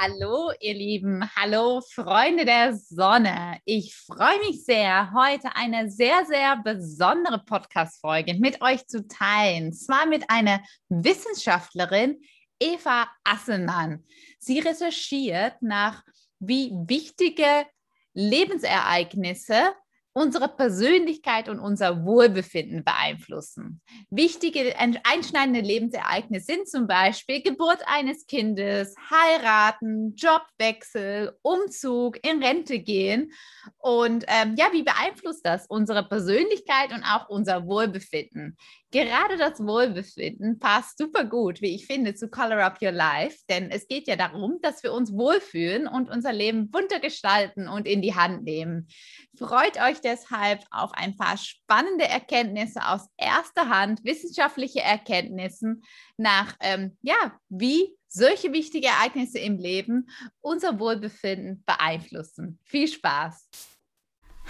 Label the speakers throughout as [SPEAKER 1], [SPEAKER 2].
[SPEAKER 1] Hallo, ihr Lieben. Hallo, Freunde der Sonne. Ich freue mich sehr, heute eine sehr, sehr besondere Podcast-Folge mit euch zu teilen. Zwar mit einer Wissenschaftlerin, Eva Asselmann. Sie recherchiert nach, wie wichtige Lebensereignisse unsere Persönlichkeit und unser Wohlbefinden beeinflussen. Wichtige einschneidende Lebensereignisse sind zum Beispiel Geburt eines Kindes, heiraten, Jobwechsel, Umzug, in Rente gehen. Und ähm, ja, wie beeinflusst das unsere Persönlichkeit und auch unser Wohlbefinden? Gerade das Wohlbefinden passt super gut, wie ich finde, zu Color Up Your Life, denn es geht ja darum, dass wir uns wohlfühlen und unser Leben bunter gestalten und in die Hand nehmen. Freut euch deshalb auf ein paar spannende Erkenntnisse aus erster Hand, wissenschaftliche Erkenntnissen nach, ähm, ja, wie solche wichtige Ereignisse im Leben unser Wohlbefinden beeinflussen. Viel Spaß!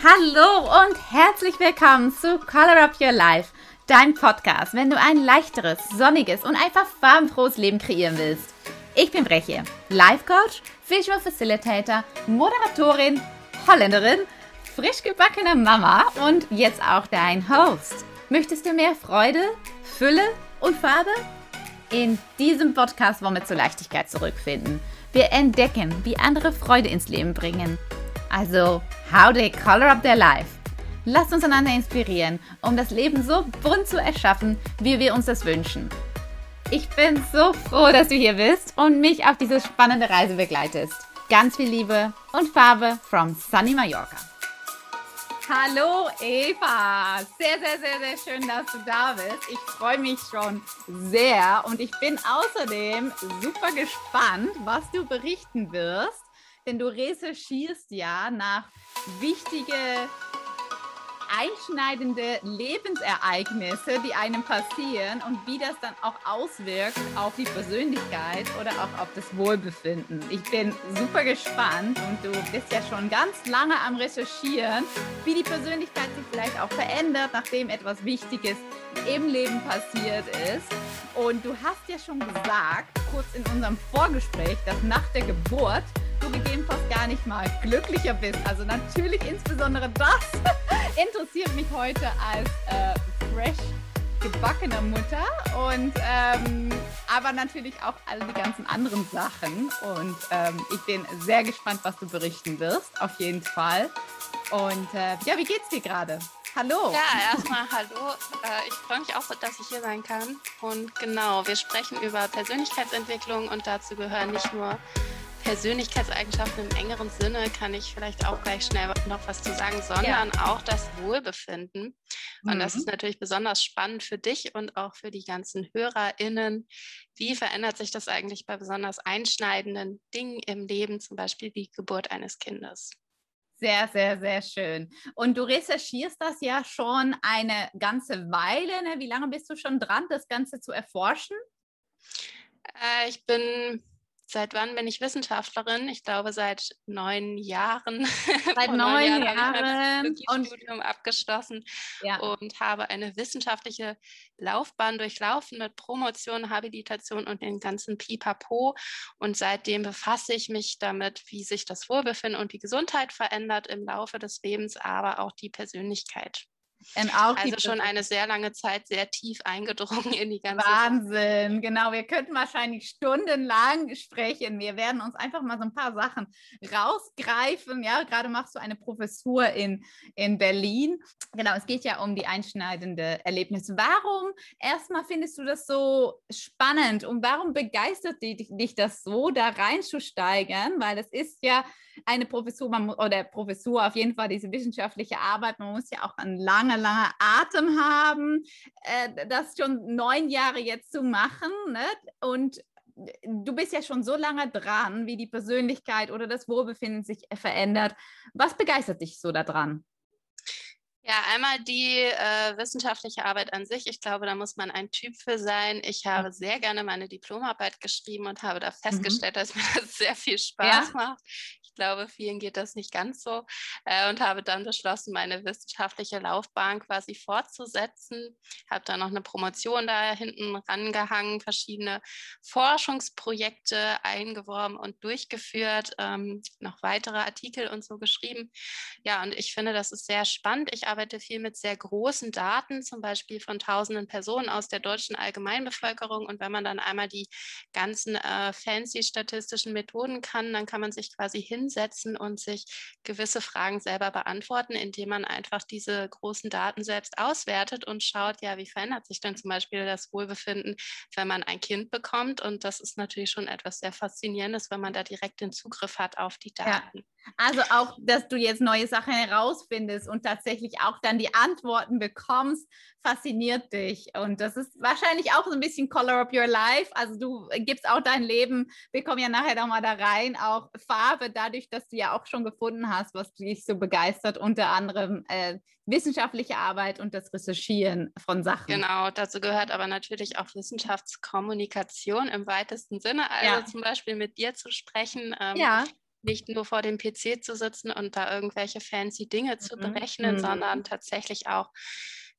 [SPEAKER 1] Hallo und herzlich willkommen zu Color Up Your Life dein Podcast, wenn du ein leichteres, sonniges und einfach farbenfrohes Leben kreieren willst. Ich bin Breche, Life Coach, Visual Facilitator, Moderatorin, Holländerin, frisch gebackener Mama und jetzt auch dein Host. Möchtest du mehr Freude, Fülle und Farbe? In diesem Podcast wollen wir zur Leichtigkeit zurückfinden. Wir entdecken, wie andere Freude ins Leben bringen. Also, how they color up their life. Lasst uns einander inspirieren, um das Leben so bunt zu erschaffen, wie wir uns das wünschen. Ich bin so froh, dass du hier bist und mich auf diese spannende Reise begleitest. Ganz viel Liebe und Farbe from Sunny Mallorca. Hallo Eva, sehr, sehr, sehr, sehr schön, dass du da bist. Ich freue mich schon sehr und ich bin außerdem super gespannt, was du berichten wirst, denn du recherchierst ja nach wichtige einschneidende Lebensereignisse, die einem passieren und wie das dann auch auswirkt auf die Persönlichkeit oder auch auf das Wohlbefinden. Ich bin super gespannt und du bist ja schon ganz lange am Recherchieren, wie die Persönlichkeit sich vielleicht auch verändert, nachdem etwas Wichtiges im Leben passiert ist. Und du hast ja schon gesagt, kurz in unserem Vorgespräch, dass nach der Geburt du gegebenenfalls gar nicht mal glücklicher bist. Also natürlich insbesondere das interessiert mich heute als äh, fresh gebackener Mutter und ähm, aber natürlich auch all die ganzen anderen Sachen und ähm, ich bin sehr gespannt, was du berichten wirst, auf jeden Fall. Und äh, ja, wie geht's dir gerade? Hallo.
[SPEAKER 2] Ja, erstmal hallo. Äh, ich freue mich auch, dass ich hier sein kann. Und genau, wir sprechen über Persönlichkeitsentwicklung und dazu gehören nicht nur Persönlichkeitseigenschaften im engeren Sinne kann ich vielleicht auch gleich schnell noch was zu sagen, sondern ja. auch das Wohlbefinden. Und mhm. das ist natürlich besonders spannend für dich und auch für die ganzen HörerInnen. Wie verändert sich das eigentlich bei besonders einschneidenden Dingen im Leben, zum Beispiel die Geburt eines Kindes?
[SPEAKER 1] Sehr, sehr, sehr schön. Und du recherchierst das ja schon eine ganze Weile. Ne? Wie lange bist du schon dran, das Ganze zu erforschen?
[SPEAKER 2] Äh, ich bin Seit wann bin ich Wissenschaftlerin? Ich glaube seit neun Jahren.
[SPEAKER 1] Seit neun Jahren, Jahren.
[SPEAKER 2] und Studium abgeschlossen ja. und habe eine wissenschaftliche Laufbahn durchlaufen mit Promotion, Habilitation und den ganzen Pipapo. Und seitdem befasse ich mich damit, wie sich das Wohlbefinden und die Gesundheit verändert im Laufe des Lebens, aber auch die Persönlichkeit. Also schon eine sehr lange Zeit sehr tief eingedrungen in die ganze
[SPEAKER 1] Wahnsinn, Sache. genau. Wir könnten wahrscheinlich stundenlang sprechen. Wir werden uns einfach mal so ein paar Sachen rausgreifen. Ja, gerade machst du eine Professur in, in Berlin. Genau, es geht ja um die einschneidende Erlebnisse. Warum erstmal findest du das so spannend und warum begeistert dich, dich das so, da reinzusteigen? Weil das ist ja eine Professur man, oder Professur auf jeden Fall diese wissenschaftliche Arbeit. Man muss ja auch einen langen, langen Atem haben, äh, das schon neun Jahre jetzt zu machen. Ne? Und du bist ja schon so lange dran, wie die Persönlichkeit oder das Wohlbefinden sich verändert. Was begeistert dich so daran?
[SPEAKER 2] Ja, einmal die äh, wissenschaftliche Arbeit an sich. Ich glaube, da muss man ein Typ für sein. Ich habe sehr gerne meine Diplomarbeit geschrieben und habe da mhm. festgestellt, mhm. dass mir das sehr viel Spaß ja. macht glaube, vielen geht das nicht ganz so äh, und habe dann beschlossen, meine wissenschaftliche Laufbahn quasi fortzusetzen. Habe dann noch eine Promotion da hinten rangehangen, verschiedene Forschungsprojekte eingeworben und durchgeführt, ähm, noch weitere Artikel und so geschrieben. Ja, und ich finde, das ist sehr spannend. Ich arbeite viel mit sehr großen Daten, zum Beispiel von tausenden Personen aus der deutschen Allgemeinbevölkerung. Und wenn man dann einmal die ganzen äh, fancy statistischen Methoden kann, dann kann man sich quasi hinsetzen und sich gewisse Fragen selber beantworten, indem man einfach diese großen Daten selbst auswertet und schaut, ja, wie verändert sich denn zum Beispiel das Wohlbefinden, wenn man ein Kind bekommt. Und das ist natürlich schon etwas sehr Faszinierendes, wenn man da direkt den Zugriff hat auf die Daten.
[SPEAKER 1] Ja. Also auch, dass du jetzt neue Sachen herausfindest und tatsächlich auch dann die Antworten bekommst, fasziniert dich. Und das ist wahrscheinlich auch so ein bisschen Color of Your Life. Also du gibst auch dein Leben, wir kommen ja nachher nochmal da rein, auch Farbe, dadurch, dass du ja auch schon gefunden hast, was dich so begeistert, unter anderem äh, wissenschaftliche Arbeit und das Recherchieren von Sachen.
[SPEAKER 2] Genau, dazu gehört aber natürlich auch Wissenschaftskommunikation im weitesten Sinne. Also ja. zum Beispiel mit dir zu sprechen. Ähm, ja nicht nur vor dem PC zu sitzen und da irgendwelche fancy Dinge zu mhm. berechnen, mhm. sondern tatsächlich auch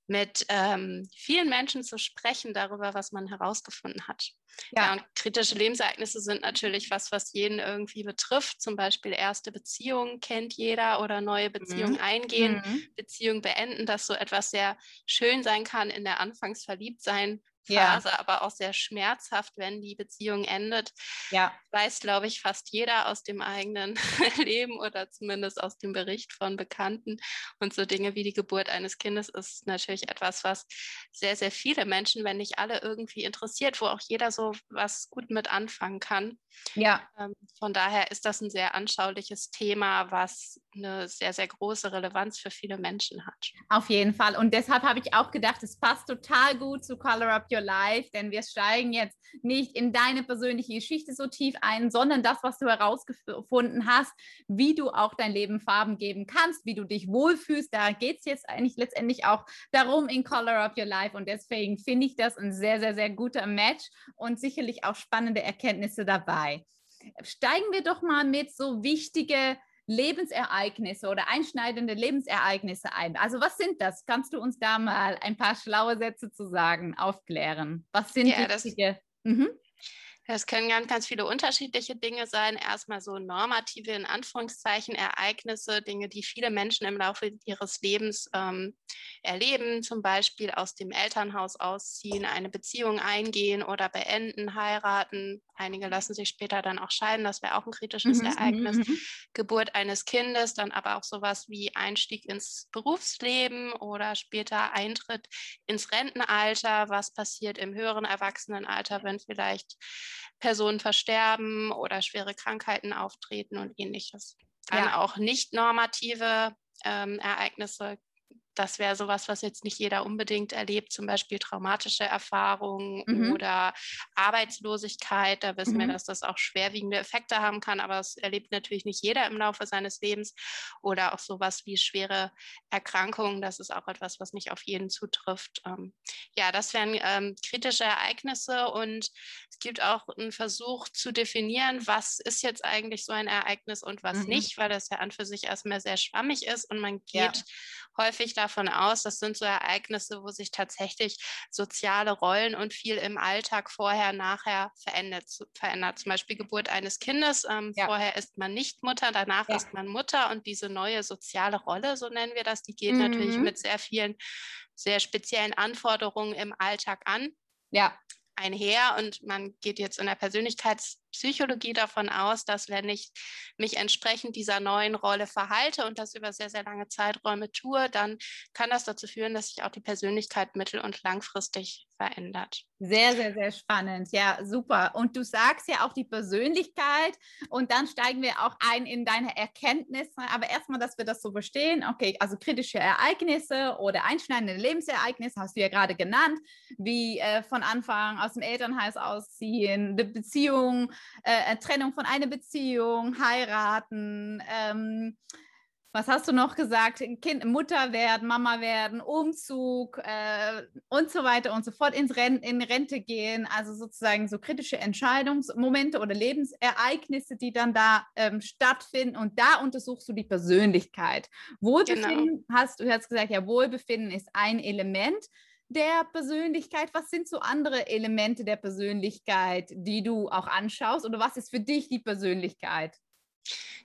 [SPEAKER 2] mit ähm, vielen Menschen zu sprechen darüber, was man herausgefunden hat. Ja. ja. und kritische Lebensereignisse sind natürlich was, was jeden irgendwie betrifft. Zum Beispiel erste Beziehungen kennt jeder oder neue Beziehungen mhm. eingehen, mhm. Beziehungen beenden, dass so etwas sehr schön sein kann in der Anfangsverliebtsein Phase, ja. aber auch sehr schmerzhaft, wenn die Beziehung endet. Ja. Weiß, glaube ich, fast jeder aus dem eigenen Leben oder zumindest aus dem Bericht von Bekannten. Und so Dinge wie die Geburt eines Kindes ist natürlich etwas, was sehr, sehr viele Menschen, wenn nicht alle, irgendwie interessiert, wo auch jeder so was gut mit anfangen kann. Ja. Ähm, von daher ist das ein sehr anschauliches Thema, was eine sehr, sehr große Relevanz für viele Menschen hat.
[SPEAKER 1] Auf jeden Fall. Und deshalb habe ich auch gedacht, es passt total gut zu Color Up Your Life, denn wir steigen jetzt nicht in deine persönliche Geschichte so tief ein, sondern das, was du herausgefunden hast, wie du auch dein Leben Farben geben kannst, wie du dich wohlfühlst. Da geht es jetzt eigentlich letztendlich auch darum in Color Up Your Life. Und deswegen finde ich das ein sehr, sehr, sehr guter Match und sicherlich auch spannende Erkenntnisse dabei. Steigen wir doch mal mit so wichtige Lebensereignisse oder einschneidende Lebensereignisse ein. Also was sind das? Kannst du uns da mal ein paar schlaue Sätze zu sagen, aufklären? Was sind ja, wichtige?
[SPEAKER 2] Das, mhm. Das können ganz, ganz viele unterschiedliche Dinge sein. Erstmal so normative, in Anführungszeichen, Ereignisse, Dinge, die viele Menschen im Laufe ihres Lebens ähm, erleben, zum Beispiel aus dem Elternhaus ausziehen, eine Beziehung eingehen oder beenden, heiraten. Einige lassen sich später dann auch scheiden, das wäre auch ein kritisches mhm, Ereignis. Mhm, mhm. Geburt eines Kindes, dann aber auch sowas wie Einstieg ins Berufsleben oder später Eintritt ins Rentenalter. Was passiert im höheren Erwachsenenalter, wenn vielleicht Personen versterben oder schwere Krankheiten auftreten und ähnliches. Dann ja. auch nicht normative ähm, Ereignisse das wäre sowas, was jetzt nicht jeder unbedingt erlebt, zum Beispiel traumatische Erfahrungen mhm. oder Arbeitslosigkeit. Da wissen mhm. wir, dass das auch schwerwiegende Effekte haben kann, aber es erlebt natürlich nicht jeder im Laufe seines Lebens. Oder auch sowas wie schwere Erkrankungen. Das ist auch etwas, was nicht auf jeden zutrifft. Ähm, ja, das wären ähm, kritische Ereignisse und es gibt auch einen Versuch zu definieren, was ist jetzt eigentlich so ein Ereignis und was mhm. nicht, weil das ja an für sich erstmal sehr schwammig ist und man geht ja. häufig davon davon aus, das sind so Ereignisse, wo sich tatsächlich soziale Rollen und viel im Alltag vorher, nachher verändert. verändert. Zum Beispiel Geburt eines Kindes. Ähm, ja. Vorher ist man nicht Mutter, danach ja. ist man Mutter und diese neue soziale Rolle, so nennen wir das, die geht mhm. natürlich mit sehr vielen, sehr speziellen Anforderungen im Alltag an. Ja einher und man geht jetzt in der Persönlichkeitspsychologie davon aus, dass wenn ich mich entsprechend dieser neuen Rolle verhalte und das über sehr, sehr lange Zeiträume tue, dann kann das dazu führen, dass sich auch die Persönlichkeit mittel- und langfristig verändert.
[SPEAKER 1] Sehr, sehr, sehr spannend. Ja, super. Und du sagst ja auch die Persönlichkeit und dann steigen wir auch ein in deine Erkenntnisse. Aber erstmal, dass wir das so verstehen. Okay, also kritische Ereignisse oder einschneidende Lebensereignisse hast du ja gerade genannt, wie äh, von Anfang aus dem Elternhaus ausziehen, eine Beziehung, äh, Trennung von einer Beziehung, heiraten. Ähm, Was hast du noch gesagt? Kind, Mutter werden, Mama werden, Umzug äh, und so weiter und so fort, ins Ren in Rente gehen. Also sozusagen so kritische Entscheidungsmomente oder Lebensereignisse, die dann da ähm, stattfinden. Und da untersuchst du die Persönlichkeit. Wohlbefinden, genau. hast du hast gesagt, ja, Wohlbefinden ist ein Element der Persönlichkeit. Was sind so andere Elemente der Persönlichkeit, die du auch anschaust? Oder was ist für dich die Persönlichkeit?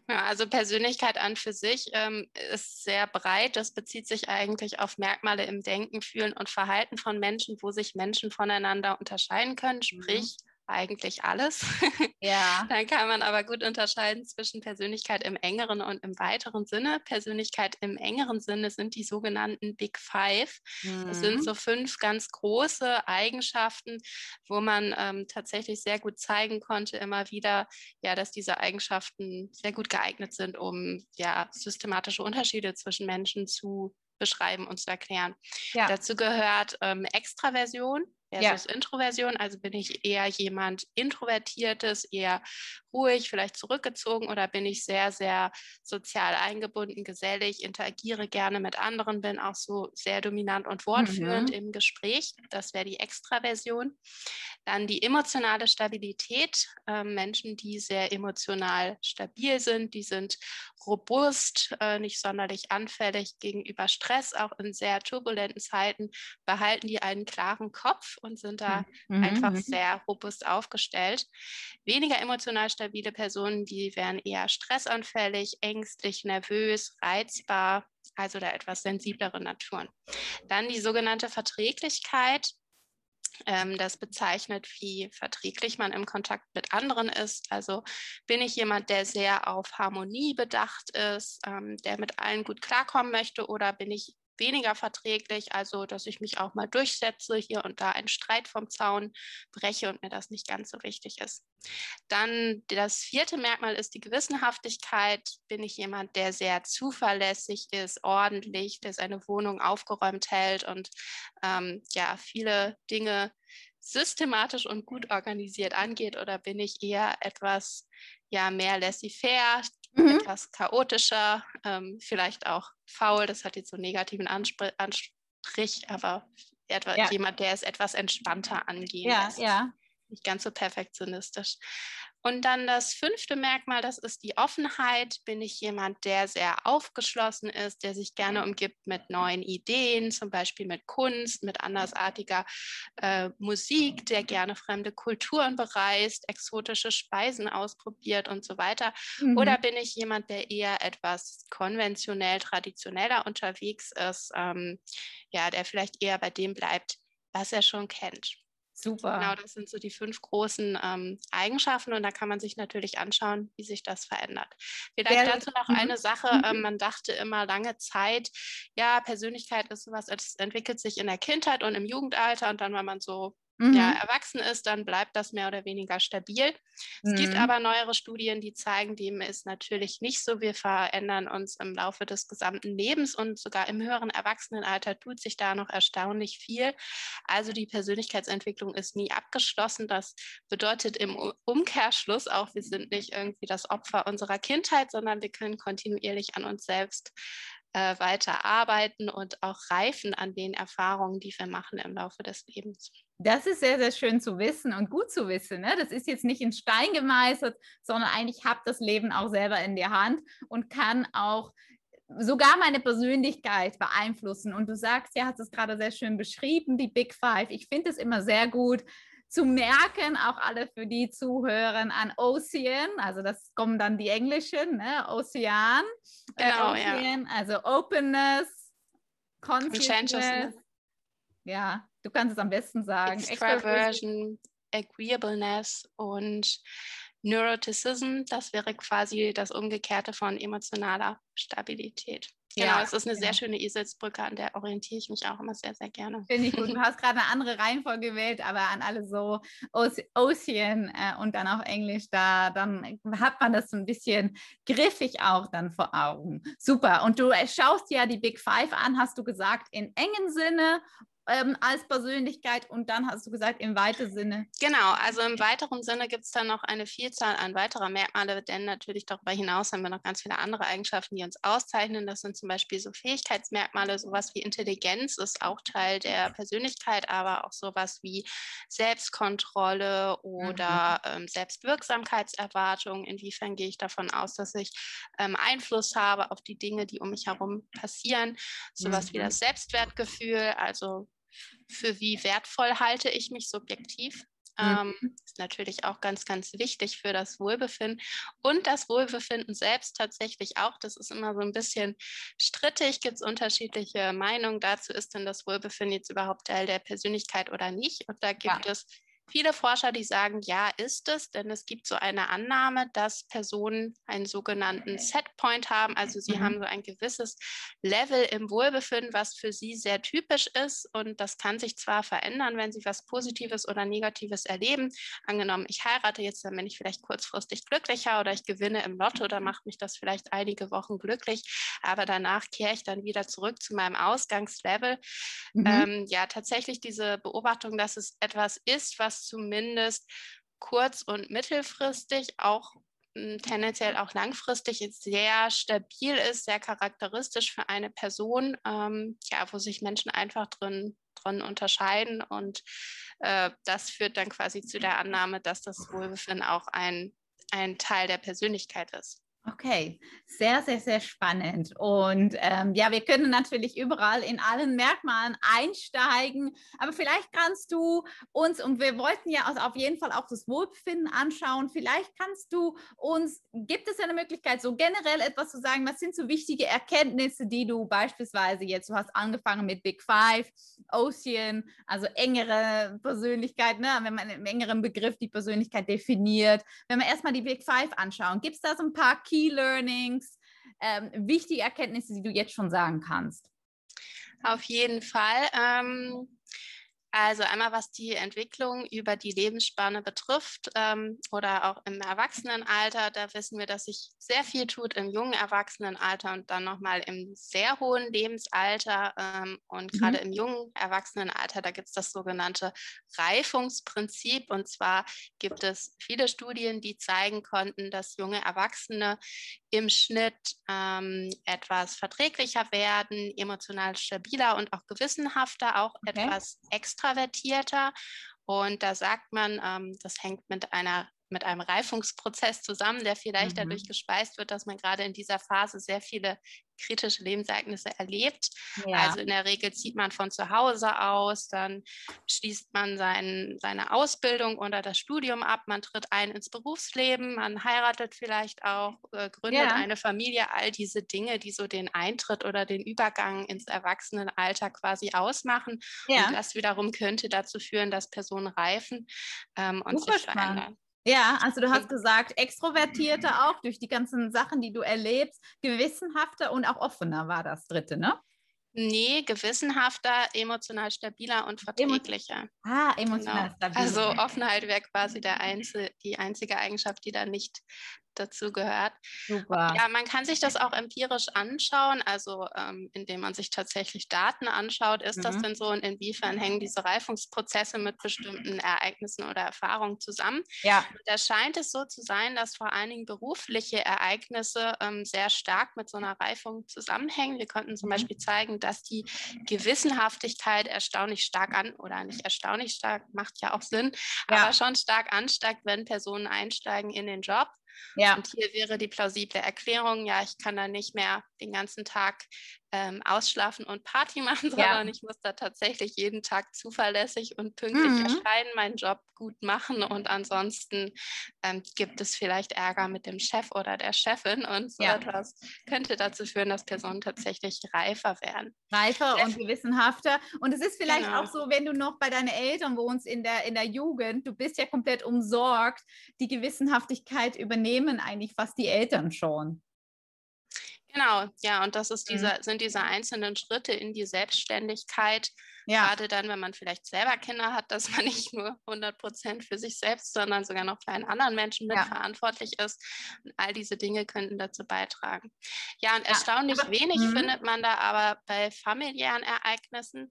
[SPEAKER 2] Ja, also Persönlichkeit an für sich ähm, ist sehr breit. Das bezieht sich eigentlich auf Merkmale im Denken, Fühlen und Verhalten von Menschen, wo sich Menschen voneinander unterscheiden können. Mhm. Sprich, mhm eigentlich alles. Ja. Dann kann man aber gut unterscheiden zwischen Persönlichkeit im engeren und im weiteren Sinne. Persönlichkeit im engeren Sinne sind die sogenannten Big Five. Mhm. Das sind mhm. so fünf ganz große Eigenschaften, wo man ähm, tatsächlich sehr gut zeigen konnte, immer wieder, ja, dass diese Eigenschaften sehr gut geeignet sind, um ja systematische Unterschiede zwischen Menschen zu beschreiben und zu erklären. Ja. Dazu gehört ähm, Extraversion versus ja. Introversion. Also bin ich eher jemand Introvertiertes, eher ruhig, vielleicht zurückgezogen oder bin ich sehr, sehr sozial eingebunden, gesellig, interagiere gerne mit anderen, bin auch so sehr dominant und wortführend mhm. im Gespräch. Das wäre die Extraversion. Dann die emotionale Stabilität. Äh, Menschen, die sehr emotional stabil sind, die sind robust, äh, nicht sonderlich anfällig gegenüber Stress, auch in sehr turbulenten Zeiten behalten die einen klaren Kopf und sind da mhm. einfach mhm. sehr robust aufgestellt. Weniger emotional stabile Personen, die wären eher stressanfällig, ängstlich, nervös, reizbar, also da etwas sensiblere Naturen. Dann die sogenannte Verträglichkeit. Ähm, das bezeichnet, wie verträglich man im Kontakt mit anderen ist. Also bin ich jemand, der sehr auf Harmonie bedacht ist, ähm, der mit allen gut klarkommen möchte, oder bin ich weniger verträglich, also dass ich mich auch mal durchsetze, hier und da einen Streit vom Zaun breche und mir das nicht ganz so wichtig ist. Dann das vierte Merkmal ist die Gewissenhaftigkeit. Bin ich jemand, der sehr zuverlässig ist, ordentlich, der seine Wohnung aufgeräumt hält und ähm, ja, viele Dinge systematisch und gut organisiert angeht oder bin ich eher etwas ja mehr laissez-faire, mhm. etwas chaotischer, ähm, vielleicht auch faul. Das hat jetzt so einen negativen Anspr Anstrich, aber etwa ja. jemand, der es etwas entspannter angehen
[SPEAKER 1] ja, lässt. Ja,
[SPEAKER 2] nicht ganz so perfektionistisch. Und dann das fünfte Merkmal, das ist die Offenheit. Bin ich jemand, der sehr aufgeschlossen ist, der sich gerne umgibt mit neuen Ideen, zum Beispiel mit Kunst, mit andersartiger äh, Musik, der gerne fremde Kulturen bereist, exotische Speisen ausprobiert und so weiter? Mhm. Oder bin ich jemand, der eher etwas konventionell, traditioneller unterwegs ist, ähm, ja, der vielleicht eher bei dem bleibt, was er schon kennt? Super. Genau, das sind so die fünf großen ähm, Eigenschaften und da kann man sich natürlich anschauen, wie sich das verändert. Vielleicht dazu noch mhm. eine Sache. Ähm, man dachte immer lange Zeit, ja, Persönlichkeit ist sowas, es entwickelt sich in der Kindheit und im Jugendalter und dann war man so mhm. ja, erwachsen ist, dann bleibt das mehr oder weniger stabil. Mhm. Es gibt mhm. aber neuere Studien, die zeigen, dem ist natürlich nicht so. Wir verändern uns im Laufe des gesamten Lebens und sogar im höheren Erwachsenenalter tut sich da noch erstaunlich viel. Also die Persönlichkeitsentwicklung ist nie abgeschlossen. Das bedeutet im Umkehrschluss auch, wir sind nicht irgendwie das Opfer unserer Kindheit, sondern wir können kontinuierlich an uns selbst äh, weiter arbeiten und auch reifen an den Erfahrungen, die wir machen im Laufe des Lebens.
[SPEAKER 1] Das ist sehr, sehr schön zu wissen und gut zu wissen. Ne? Das ist jetzt nicht in Stein gemeißelt, sondern eigentlich habe das Leben auch selber in der Hand und kann auch sogar meine Persönlichkeit beeinflussen. Und du sagst, ja, hast es gerade sehr schön beschrieben, die Big Five. Ich finde es immer sehr gut zu merken, auch alle für die zuhören an Ocean, also das kommen dann die englischen, ne? Ocean,
[SPEAKER 2] äh, genau, äh, Ocean,
[SPEAKER 1] ja. also Openness, Consciousness, ja, Du kannst es am besten sagen.
[SPEAKER 2] Extraversion, Agreeableness und Neuroticism, das wäre quasi das Umgekehrte von emotionaler Stabilität. Genau, ja, es ist eine ja. sehr schöne Eselsbrücke, an der orientiere ich mich auch immer sehr, sehr gerne.
[SPEAKER 1] Finde ich gut. Du hast gerade eine andere Reihenfolge gewählt, aber an alle so Ocean äh, und dann auch Englisch, da dann hat man das so ein bisschen griffig auch dann vor Augen. Super. Und du schaust ja die Big Five an, hast du gesagt, in engen Sinne ähm, als Persönlichkeit und dann hast du gesagt im weiteren Sinne.
[SPEAKER 2] Genau, also im weiteren Sinne gibt es dann noch eine Vielzahl an weiterer Merkmale, denn natürlich darüber hinaus haben wir noch ganz viele andere Eigenschaften, die uns auszeichnen. Das sind zum Beispiel so Fähigkeitsmerkmale, sowas wie Intelligenz ist auch Teil der Persönlichkeit, aber auch sowas wie Selbstkontrolle oder mhm. ähm, Selbstwirksamkeitserwartung. Inwiefern gehe ich davon aus, dass ich ähm, Einfluss habe auf die Dinge, die um mich herum passieren? Sowas mhm. wie das Selbstwertgefühl, also für wie wertvoll halte ich mich subjektiv. Ähm, mhm. ist natürlich auch ganz, ganz wichtig für das Wohlbefinden und das Wohlbefinden selbst tatsächlich auch. Das ist immer so ein bisschen strittig, gibt es unterschiedliche Meinungen dazu. Ist denn das Wohlbefinden jetzt überhaupt Teil der Persönlichkeit oder nicht? Und da gibt ja. es viele Forscher, die sagen, ja, ist es, denn es gibt so eine Annahme, dass Personen einen sogenannten Setpoint haben. Also sie mhm. haben so ein gewisses Level im Wohlbefinden, was für sie sehr typisch ist. Und das kann sich zwar verändern, wenn sie was Positives oder Negatives erleben. Angenommen, ich heirate jetzt, dann bin ich vielleicht kurzfristig glücklicher oder ich gewinne im Lotto, dann macht mich das vielleicht einige Wochen glücklich. Aber danach kehre ich dann wieder zurück zu meinem Ausgangslevel. Mhm. Ähm, ja, tatsächlich diese Beobachtung, dass es etwas ist, was was zumindest kurz- und mittelfristig auch hm, tendenziell auch langfristig sehr stabil ist, sehr charakteristisch für eine Person, ähm, ja, wo sich Menschen einfach drin, drin unterscheiden. Und äh, das führt dann quasi zu der Annahme, dass das Wohlbefinden auch ein, ein Teil der Persönlichkeit ist.
[SPEAKER 1] Okay, sehr, sehr, sehr spannend. Und ähm, ja, wir können natürlich überall in allen Merkmalen einsteigen, aber vielleicht kannst du uns, und wir wollten ja also auf jeden Fall auch das Wohlbefinden anschauen, vielleicht kannst du uns, gibt es eine Möglichkeit, so generell etwas zu sagen, was sind so wichtige Erkenntnisse, die du beispielsweise jetzt, du hast angefangen mit Big Five, Ocean, also engere Persönlichkeit, ne, wenn man im engeren Begriff die Persönlichkeit definiert, wenn wir erstmal die Big Five anschauen, gibt es da so ein paar Key Key Learnings, ähm, wichtige Erkenntnisse, die du jetzt schon sagen kannst?
[SPEAKER 2] Auf jeden Fall. Ähm, also einmal was die Entwicklung über die Lebensspanne betrifft ähm, oder auch im Erwachsenenalter, da wissen wir, dass sich sehr viel tut im jungen Erwachsenenalter und dann nochmal im sehr hohen Lebensalter. Ähm, und mhm. gerade im jungen Erwachsenenalter, da gibt es das sogenannte Reifungsprinzip. Und zwar gibt es viele Studien, die zeigen konnten, dass junge Erwachsene im Schnitt ähm, etwas verträglicher werden, emotional stabiler und auch gewissenhafter, auch okay. etwas extravertierter. Und da sagt man, ähm, das hängt mit einer mit einem Reifungsprozess zusammen, der vielleicht mhm. dadurch gespeist wird, dass man gerade in dieser Phase sehr viele kritische Lebensereignisse erlebt. Ja. Also in der Regel zieht man von zu Hause aus, dann schließt man sein, seine Ausbildung oder das Studium ab, man tritt ein ins Berufsleben, man heiratet vielleicht auch, äh, gründet ja. eine Familie, all diese Dinge, die so den Eintritt oder den Übergang ins Erwachsenenalter quasi ausmachen. Ja. Und das wiederum könnte dazu führen, dass Personen reifen ähm, und Super sich verändern.
[SPEAKER 1] Ja, also du hast gesagt, extrovertierter auch durch die ganzen Sachen, die du erlebst, gewissenhafter und auch offener war das dritte, ne?
[SPEAKER 2] Nee, gewissenhafter, emotional stabiler und verträglicher.
[SPEAKER 1] ah, emotional genau. stabiler.
[SPEAKER 2] Also Offenheit wäre quasi der einzel die einzige Eigenschaft, die da nicht dazu gehört. Super. Ja, man kann sich das auch empirisch anschauen, also ähm, indem man sich tatsächlich Daten anschaut. Ist mhm. das denn so und inwiefern hängen diese Reifungsprozesse mit bestimmten Ereignissen oder Erfahrungen zusammen? Ja. Da scheint es so zu sein, dass vor allen Dingen berufliche Ereignisse ähm, sehr stark mit so einer Reifung zusammenhängen. Wir konnten zum mhm. Beispiel zeigen, dass die Gewissenhaftigkeit erstaunlich stark an oder nicht erstaunlich stark, macht ja auch Sinn, ja. aber schon stark ansteigt, wenn Personen einsteigen in den Job. Ja. Und hier wäre die plausible Erklärung, ja, ich kann da nicht mehr den ganzen Tag ähm, ausschlafen und Party machen, sondern ja. ich muss da tatsächlich jeden Tag zuverlässig und pünktlich mhm. erscheinen, meinen Job gut machen und ansonsten ähm, gibt es vielleicht Ärger mit dem Chef oder der Chefin und so ja. etwas könnte dazu führen, dass Personen tatsächlich reifer werden.
[SPEAKER 1] Reifer und gewissenhafter. Und es ist vielleicht genau. auch so, wenn du noch bei deinen Eltern wohnst in der, in der Jugend, du bist ja komplett umsorgt, die Gewissenhaftigkeit übernehmen eigentlich fast die Eltern schon.
[SPEAKER 2] Genau, ja, und das ist mhm. dieser, sind diese einzelnen Schritte in die Selbstständigkeit, ja. Gerade dann, wenn man vielleicht selber Kinder hat, dass man nicht nur 100 Prozent für sich selbst, sondern sogar noch für einen anderen Menschen mitverantwortlich ja. ist. Und all diese Dinge könnten dazu beitragen. Ja, und erstaunlich aber, wenig mh. findet man da aber bei familiären Ereignissen,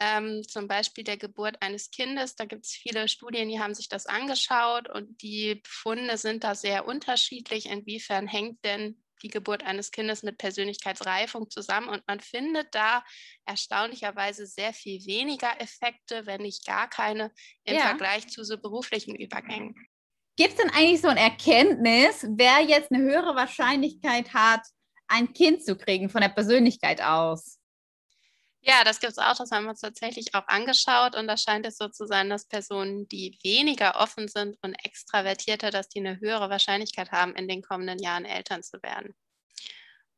[SPEAKER 2] ähm, zum Beispiel der Geburt eines Kindes. Da gibt es viele Studien, die haben sich das angeschaut und die Befunde sind da sehr unterschiedlich. Inwiefern hängt denn die Geburt eines Kindes mit Persönlichkeitsreifung zusammen und man findet da erstaunlicherweise sehr viel weniger Effekte, wenn nicht gar keine im ja. Vergleich zu so beruflichen Übergängen.
[SPEAKER 1] Gibt es denn eigentlich so ein Erkenntnis, wer jetzt eine höhere Wahrscheinlichkeit hat, ein Kind zu kriegen von der Persönlichkeit aus?
[SPEAKER 2] Ja, das gibt es auch. Das haben wir uns tatsächlich auch angeschaut. Und da scheint es so zu sein, dass Personen, die weniger offen sind und extravertierter, dass die eine höhere Wahrscheinlichkeit haben, in den kommenden Jahren Eltern zu werden.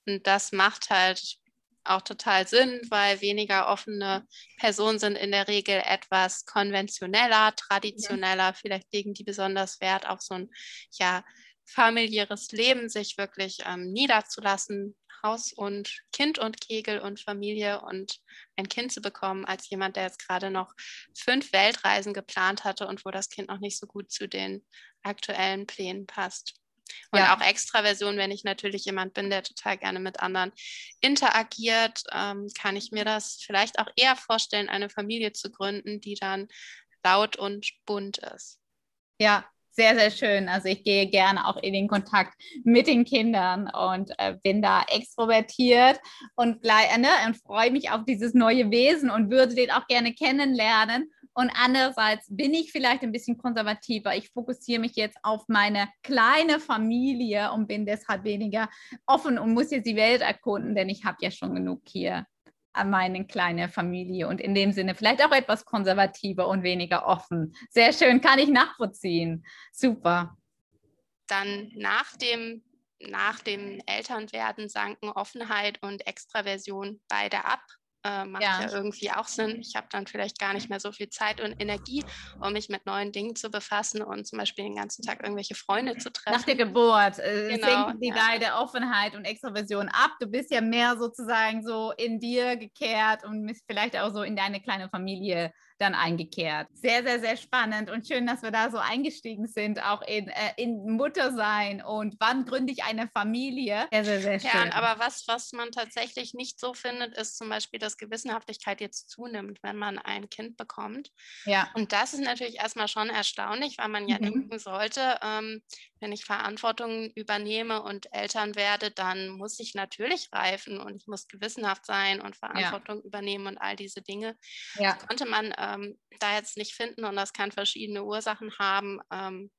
[SPEAKER 2] Und das macht halt auch total Sinn, weil weniger offene Personen sind in der Regel etwas konventioneller, traditioneller. Ja. Vielleicht legen die besonders Wert auf so ein ja, familiäres Leben, sich wirklich ähm, niederzulassen, Haus und Kind und Kegel und Familie und ein Kind zu bekommen, als jemand, der jetzt gerade noch fünf Weltreisen geplant hatte und wo das Kind noch nicht so gut zu den aktuellen Plänen passt. Und ja. auch Extraversion, wenn ich natürlich jemand bin, der total gerne mit anderen interagiert, ähm, kann ich mir das vielleicht auch eher vorstellen, eine Familie zu gründen, die dann laut und bunt ist.
[SPEAKER 1] Ja, sehr, sehr schön. Also ich gehe gerne auch in den Kontakt mit den Kindern und äh, bin da extrovertiert und, äh, ne, und freue mich auf dieses neue Wesen und würde den auch gerne kennenlernen. Und andererseits bin ich vielleicht ein bisschen konservativer. Ich fokussiere mich jetzt auf meine kleine Familie und bin deshalb weniger offen und muss jetzt die Welt erkunden, denn ich habe ja schon genug hier meine kleine Familie und in dem Sinne vielleicht auch etwas konservativer und weniger offen. Sehr schön, kann ich nachvollziehen. Super.
[SPEAKER 2] Dann nach dem, nach dem Elternwerden sanken Offenheit und Extraversion beide ab. Äh, macht ja. ja. irgendwie auch Sinn. Ich habe dann vielleicht gar nicht mehr so viel Zeit und Energie, um mich mit neuen Dingen zu befassen und zum Beispiel den ganzen Tag irgendwelche Freunde zu treffen.
[SPEAKER 1] Nach der Geburt äh, genau, senken die ja. beide Offenheit und Extraversion ab. Du bist ja mehr sozusagen so in dir gekehrt und bist vielleicht auch so in deine kleine Familie dann eingekehrt. Sehr, sehr, sehr spannend und schön, dass wir da so eingestiegen sind, auch in, äh, in Muttersein und wann gründe ich eine Familie.
[SPEAKER 2] Sehr, sehr, sehr schön. Ja, aber was, was man tatsächlich nicht so findet, ist zum Beispiel, dass Gewissenhaftigkeit jetzt zunimmt, wenn man ein Kind bekommt. Ja. Und das ist natürlich erstmal schon erstaunlich, weil man ja mhm. denken sollte, ähm, wenn ich Verantwortung übernehme und Eltern werde, dann muss ich natürlich reifen und ich muss gewissenhaft sein und Verantwortung ja. übernehmen und all diese Dinge. Ja. Das konnte man ähm, da jetzt nicht finden und das kann verschiedene Ursachen haben. Ähm,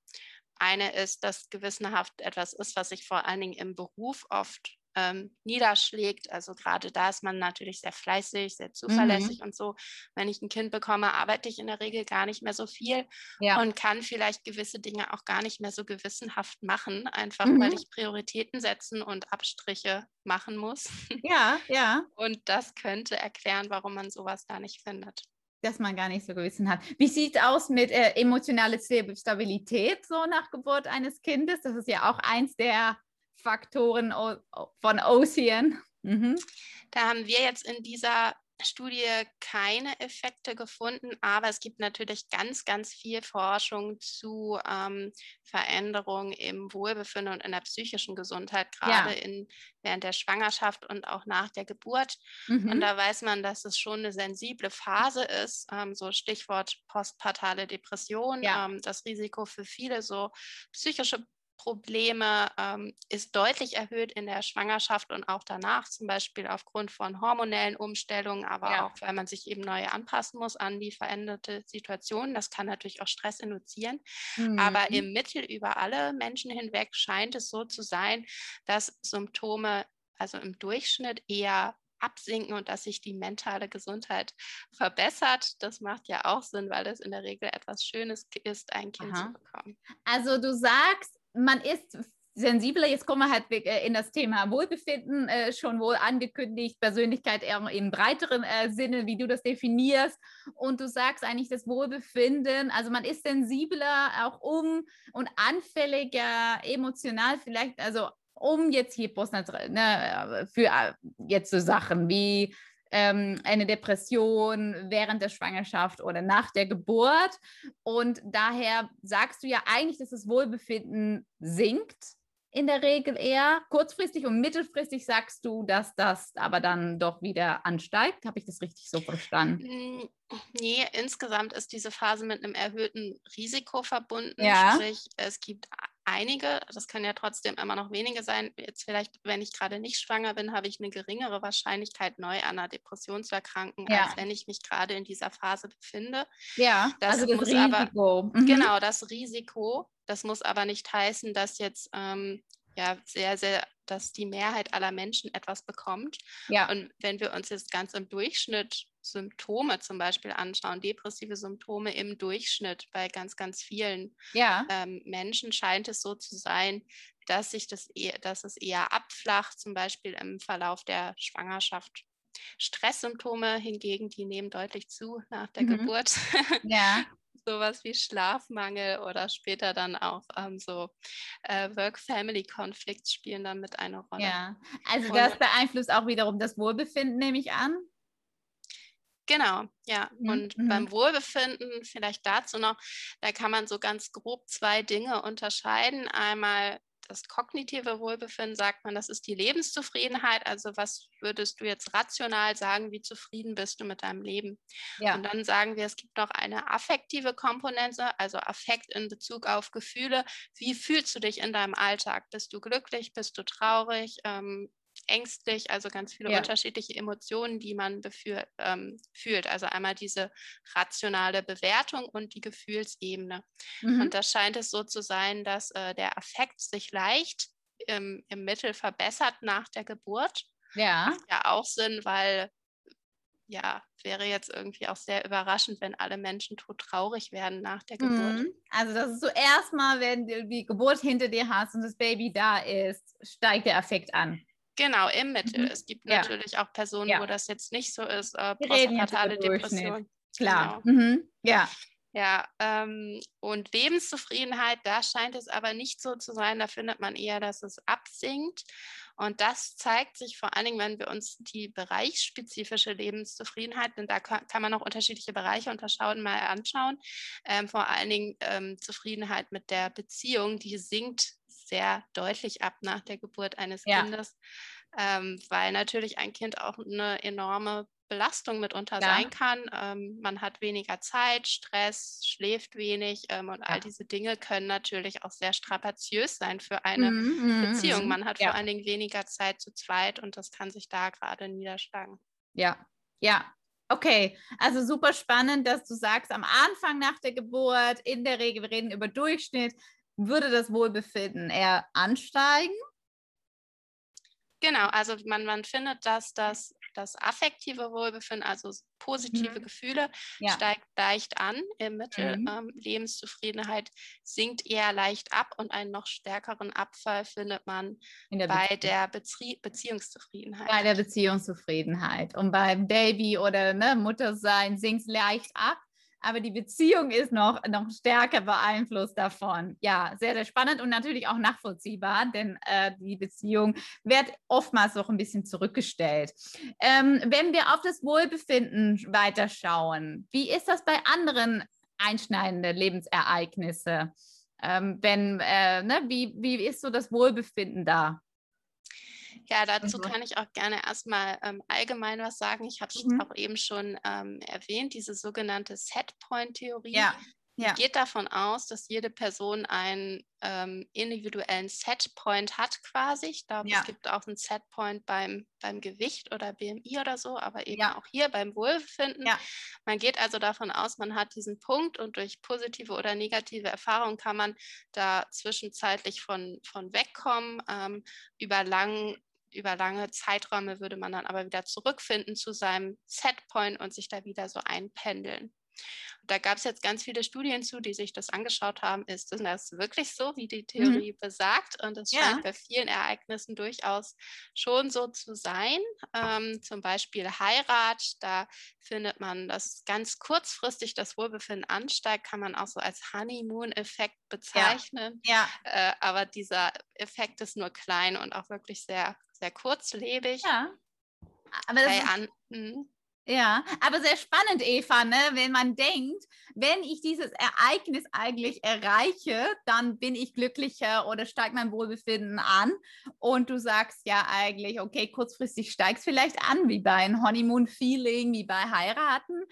[SPEAKER 2] eine ist, dass gewissenhaft etwas ist, was sich vor allen Dingen im Beruf oft ähm, niederschlägt. Also gerade da ist man natürlich sehr fleißig, sehr zuverlässig mhm. und so. Wenn ich ein Kind bekomme, arbeite ich in der Regel gar nicht mehr so viel ja. und kann vielleicht gewisse Dinge auch gar nicht mehr so gewissenhaft machen, einfach mhm. weil ich Prioritäten setzen und Abstriche machen muss.
[SPEAKER 1] Ja, ja.
[SPEAKER 2] Und das könnte erklären, warum man sowas da nicht findet
[SPEAKER 1] dass man gar nicht so gewissen hat. Wie sieht es aus mit äh, emotionaler Stabilität so nach Geburt eines Kindes? Das ist ja auch eins der Faktoren von Ocean. Mhm.
[SPEAKER 2] Da haben wir jetzt in dieser Studie keine Effekte gefunden, aber es gibt natürlich ganz, ganz viel Forschung zu ähm, Veränderungen im Wohlbefinden und in der psychischen Gesundheit, gerade ja. in, während der Schwangerschaft und auch nach der Geburt. Mhm. Und da weiß man, dass es schon eine sensible Phase ist, ähm, so Stichwort postpartale Depression, ja. ähm, das Risiko für viele so psychische Probleme ähm, ist deutlich erhöht in der Schwangerschaft und auch danach, zum Beispiel aufgrund von hormonellen Umstellungen, aber ja. auch, weil man sich eben neu anpassen muss an die veränderte Situation. Das kann natürlich auch Stress induzieren. Mhm. Aber im Mittel über alle Menschen hinweg scheint es so zu sein, dass Symptome, also im Durchschnitt eher absinken und dass sich die mentale Gesundheit verbessert. Das macht ja auch Sinn, weil es in der Regel etwas Schönes ist, ein Kind Aha. zu bekommen.
[SPEAKER 1] Also du sagst, man ist sensibler. Jetzt kommen wir halt äh, in das Thema Wohlbefinden, äh, schon wohl angekündigt, Persönlichkeit eher im breiteren äh, Sinne, wie du das definierst. Und du sagst eigentlich das Wohlbefinden, also man ist sensibler auch um und anfälliger emotional vielleicht, also um jetzt hier postnatal, ne, für äh, jetzt so Sachen wie ähm, eine Depression während der Schwangerschaft oder nach der Geburt. Und daher sagst du ja eigentlich, dass das Wohlbefinden sinkt in der Regel eher. Kurzfristig und mittelfristig sagst du, dass das aber dann doch wieder ansteigt. Habe ich das richtig so verstanden?
[SPEAKER 2] Nee, insgesamt ist diese Phase mit einem erhöhten Risiko verbunden.
[SPEAKER 1] Ja.
[SPEAKER 2] Sprich, es gibt einige, das können ja trotzdem immer noch wenige sein. Jetzt vielleicht, wenn ich gerade nicht schwanger bin, habe ich eine geringere Wahrscheinlichkeit, neu an einer Depression zu erkranken, ja. als wenn ich mich gerade in dieser Phase befinde.
[SPEAKER 1] Ja,
[SPEAKER 2] das also das Risiko. Aber, mhm. Genau, das Risiko. Das muss aber nicht heißen, dass jetzt ähm, ja sehr, sehr, dass die Mehrheit aller Menschen etwas bekommt.
[SPEAKER 1] Ja.
[SPEAKER 2] Und wenn wir uns jetzt ganz im Durchschnitt Symptome zum Beispiel anschauen, depressive Symptome im Durchschnitt bei ganz, ganz vielen
[SPEAKER 1] ja.
[SPEAKER 2] ähm, Menschen scheint es so zu sein, dass sich das eher, dass es eher abflacht, zum Beispiel im Verlauf der Schwangerschaft. Stresssymptome hingegen, die nehmen deutlich zu nach der mhm. Geburt.
[SPEAKER 1] Ja.
[SPEAKER 2] Sowas wie Schlafmangel oder später dann auch ähm, so äh, Work-Family-Konflikt spielen damit eine Rolle.
[SPEAKER 1] Ja, also das beeinflusst auch wiederum das Wohlbefinden, nehme ich an.
[SPEAKER 2] Genau, ja. Mhm. Und mhm. beim Wohlbefinden, vielleicht dazu noch, da kann man so ganz grob zwei Dinge unterscheiden. Einmal das kognitive Wohlbefinden, sagt man, das ist die Lebenszufriedenheit. Also was würdest du jetzt rational sagen, wie zufrieden bist du mit deinem Leben? Ja. Und dann sagen wir, es gibt noch eine affektive Komponente, also Affekt in Bezug auf Gefühle. Wie fühlst du dich in deinem Alltag? Bist du glücklich? Bist du traurig? Ähm, ängstlich, also ganz viele ja. unterschiedliche Emotionen, die man beführ, ähm, fühlt. Also einmal diese rationale Bewertung und die Gefühlsebene. Mhm. Und da scheint es so zu sein, dass äh, der Affekt sich leicht im, im Mittel verbessert nach der Geburt.
[SPEAKER 1] Ja.
[SPEAKER 2] Macht ja auch Sinn, weil ja, wäre jetzt irgendwie auch sehr überraschend, wenn alle Menschen traurig werden nach der Geburt. Mhm.
[SPEAKER 1] Also das ist so erstmal, wenn du die Geburt hinter dir hast und das Baby da ist, steigt der Affekt an.
[SPEAKER 2] Genau, im Mittel. Mhm. Es gibt ja. natürlich auch Personen, ja. wo das jetzt nicht so ist. Äh, postpartale Depression.
[SPEAKER 1] Klar. Genau. Mhm. Ja.
[SPEAKER 2] Ja, ähm, und Lebenszufriedenheit, da scheint es aber nicht so zu sein. Da findet man eher, dass es absinkt. Und das zeigt sich vor allen Dingen, wenn wir uns die bereichsspezifische Lebenszufriedenheit, denn da kann, kann man auch unterschiedliche Bereiche unterschauen, mal anschauen. Ähm, vor allen Dingen ähm, Zufriedenheit mit der Beziehung, die sinkt sehr deutlich ab nach der Geburt eines ja. Kindes, ähm, weil natürlich ein Kind auch eine enorme Belastung mitunter ja. sein kann. Ähm, man hat weniger Zeit, Stress, schläft wenig ähm, und ja. all diese Dinge können natürlich auch sehr strapaziös sein für eine mhm, mhm Beziehung. Mhm. Man hat ja. vor allen Dingen weniger Zeit zu zweit und das kann sich da gerade niederschlagen.
[SPEAKER 1] Ja, ja. Okay, also super spannend, dass du sagst, am Anfang nach der Geburt, in der Regel, wir reden über Durchschnitt, würde das Wohlbefinden eher ansteigen?
[SPEAKER 2] Genau, also man, man findet, dass das, das affektive Wohlbefinden, also positive mhm. Gefühle, ja. steigt leicht an im Mittel. Mhm. Ähm, Lebenszufriedenheit sinkt eher leicht ab und einen noch stärkeren Abfall findet man der bei Bezie der Bezie Beziehungszufriedenheit.
[SPEAKER 1] Bei der Beziehungszufriedenheit. Und beim Baby oder ne, Muttersein sinkt es leicht ab aber die Beziehung ist noch, noch stärker beeinflusst davon. Ja, sehr, sehr spannend und natürlich auch nachvollziehbar, denn äh, die Beziehung wird oftmals noch ein bisschen zurückgestellt. Ähm, wenn wir auf das Wohlbefinden weiterschauen, wie ist das bei anderen einschneidenden Lebensereignissen? Ähm, wenn, äh, ne, wie, wie ist so das Wohlbefinden da?
[SPEAKER 2] Ja, dazu mhm. kann ich auch gerne erstmal ähm, allgemein was sagen. Ich habe es mhm. auch eben schon ähm, erwähnt, diese sogenannte Setpoint-Theorie.
[SPEAKER 1] Ja. Ja.
[SPEAKER 2] geht davon aus, dass jede Person einen ähm, individuellen Setpoint hat quasi. Ich glaube, ja. es gibt auch einen Setpoint beim, beim Gewicht oder BMI oder so, aber eben ja. auch hier beim Wohlbefinden.
[SPEAKER 1] Ja.
[SPEAKER 2] Man geht also davon aus, man hat diesen Punkt und durch positive oder negative Erfahrungen kann man da zwischenzeitlich von, von wegkommen. Ähm, über lang, über lange Zeiträume würde man dann aber wieder zurückfinden zu seinem Setpoint und sich da wieder so einpendeln. Da gab es jetzt ganz viele Studien zu, die sich das angeschaut haben. Ist das wirklich so, wie die Theorie mhm. besagt? Und es ja. scheint bei vielen Ereignissen durchaus schon so zu sein. Ähm, zum Beispiel Heirat, da findet man, dass ganz kurzfristig das Wohlbefinden ansteigt, kann man auch so als Honeymoon-Effekt bezeichnen. Ja. ja. Äh, aber dieser Effekt ist nur klein und auch wirklich sehr, sehr kurzlebig. Ja.
[SPEAKER 1] Aber das ist, hm. Ja, aber sehr spannend, Eva, ne? wenn man denkt, wenn ich dieses Ereignis eigentlich erreiche, dann bin ich glücklicher oder steigt mein Wohlbefinden an. Und du sagst ja eigentlich, okay, kurzfristig steigt es vielleicht an, wie bei einem Honeymoon-Feeling, wie bei Heiraten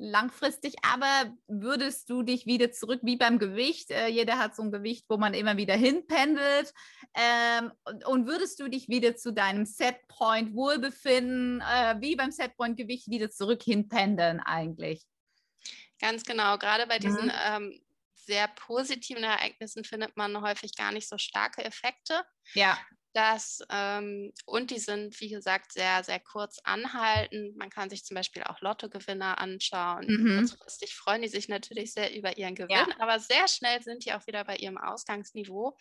[SPEAKER 1] langfristig, aber würdest du dich wieder zurück wie beim Gewicht? Äh, jeder hat so ein Gewicht, wo man immer wieder hinpendelt. Ähm, und, und, würdest du dich wieder zu deinem Setpoint Wohlbefinden, äh, wie beim Setpoint Gewicht, wieder zurück hinpendeln eigentlich?
[SPEAKER 2] Ganz genau. Gerade bei diesen mhm. ähm, sehr positiven Ereignissen findet man häufig gar nicht so starke Effekte. Ja. Das, ähm, und die sind, wie gesagt, sehr, sehr kurz anhaltend. Man kann sich zum Beispiel auch Lottogewinner anschauen. Mhm. Kurzfristig freuen die sich natürlich sehr über ihren Gewinn, ja. aber sehr schnell sind die auch wieder bei ihrem Ausgangsniveau.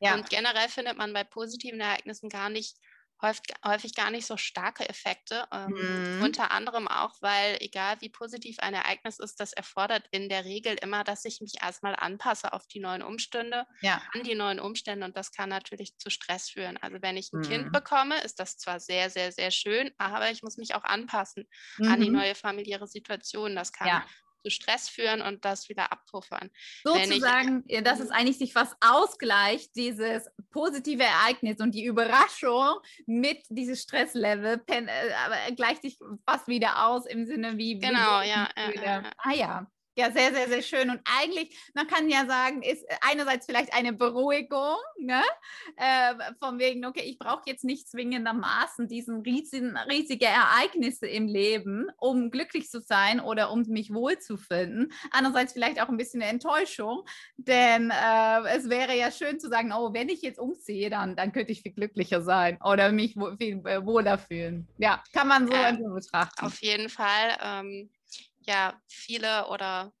[SPEAKER 2] Ja. Und generell findet man bei positiven Ereignissen gar nicht häufig, häufig gar nicht so starke Effekte. Ähm, mhm. Unter anderem auch, weil egal wie positiv ein Ereignis ist, das erfordert in der Regel immer, dass ich mich erstmal anpasse auf die neuen Umstände, ja. an die neuen Umstände und das kann natürlich zu Stress führen. Also wenn ich ein mhm. Kind bekomme, ist das zwar sehr, sehr, sehr schön, aber ich muss mich auch anpassen mhm. an die mhm. neue familiäre Situation. Das kann ja zu Stress führen und das wieder abpuffern.
[SPEAKER 1] Sozusagen, ich, dass es mhm. eigentlich sich was ausgleicht, dieses positive Ereignis und die Überraschung mit diesem Stresslevel, pen, äh, aber gleicht sich fast wieder aus im Sinne wie.
[SPEAKER 2] Genau, wie ja, ja, ja.
[SPEAKER 1] Ah ja. Ja, sehr, sehr, sehr schön. Und eigentlich, man kann ja sagen, ist einerseits vielleicht eine Beruhigung, ne? Äh, von wegen, okay, ich brauche jetzt nicht zwingendermaßen diesen riesigen, riesige Ereignisse im Leben, um glücklich zu sein oder um mich wohlzufinden. Andererseits vielleicht auch ein bisschen eine Enttäuschung, denn äh, es wäre ja schön zu sagen, oh, wenn ich jetzt umziehe, dann, dann könnte ich viel glücklicher sein oder mich viel äh, wohler fühlen. Ja, kann man so äh, betrachten.
[SPEAKER 2] Auf jeden Fall. Ähm ja viele oder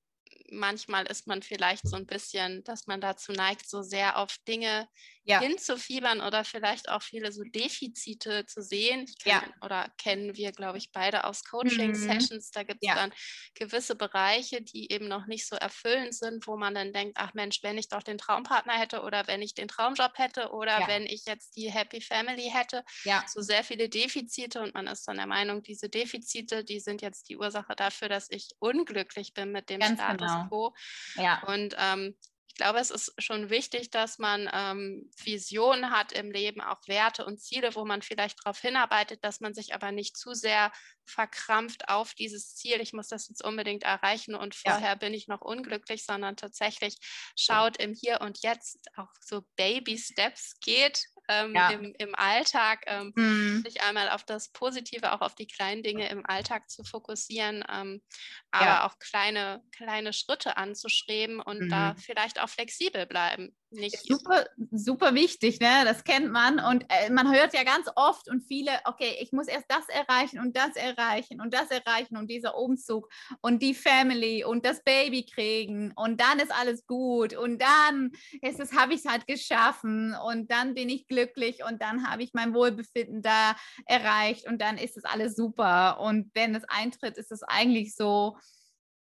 [SPEAKER 2] manchmal ist man vielleicht so ein bisschen, dass man dazu neigt, so sehr auf Dinge ja. hinzufiebern oder vielleicht auch viele so Defizite zu sehen. Kenn, ja. Oder kennen wir, glaube ich, beide aus Coaching-Sessions. Mhm. Da gibt es ja. dann gewisse Bereiche, die eben noch nicht so erfüllend sind, wo man dann denkt, ach Mensch, wenn ich doch den Traumpartner hätte oder wenn ich den Traumjob hätte oder wenn ich jetzt die Happy Family hätte. So sehr viele Defizite und man ist dann der Meinung, diese Defizite, die sind jetzt die Ursache dafür, dass ich unglücklich bin mit dem Ganz Status genau. Quo. Ja. Und ähm, ich glaube, es ist schon wichtig, dass man ähm, Visionen hat im Leben, auch Werte und Ziele, wo man vielleicht darauf hinarbeitet, dass man sich aber nicht zu sehr verkrampft auf dieses Ziel, ich muss das jetzt unbedingt erreichen und vorher ja. bin ich noch unglücklich, sondern tatsächlich schaut im Hier und Jetzt auch so Baby Steps geht ähm, ja. im, im Alltag, ähm, mhm. sich einmal auf das Positive, auch auf die kleinen Dinge im Alltag zu fokussieren, ähm, aber ja. auch kleine, kleine Schritte anzustreben und mhm. da vielleicht auch flexibel bleiben nicht.
[SPEAKER 1] Super, super wichtig, ne? Das kennt man. Und äh, man hört ja ganz oft und viele, okay, ich muss erst das erreichen und das erreichen und das erreichen und dieser Umzug und die Family und das Baby kriegen und dann ist alles gut und dann ist es, habe ich es halt geschaffen und dann bin ich glücklich und dann habe ich mein Wohlbefinden da erreicht und dann ist es alles super. Und wenn es eintritt, ist es eigentlich so,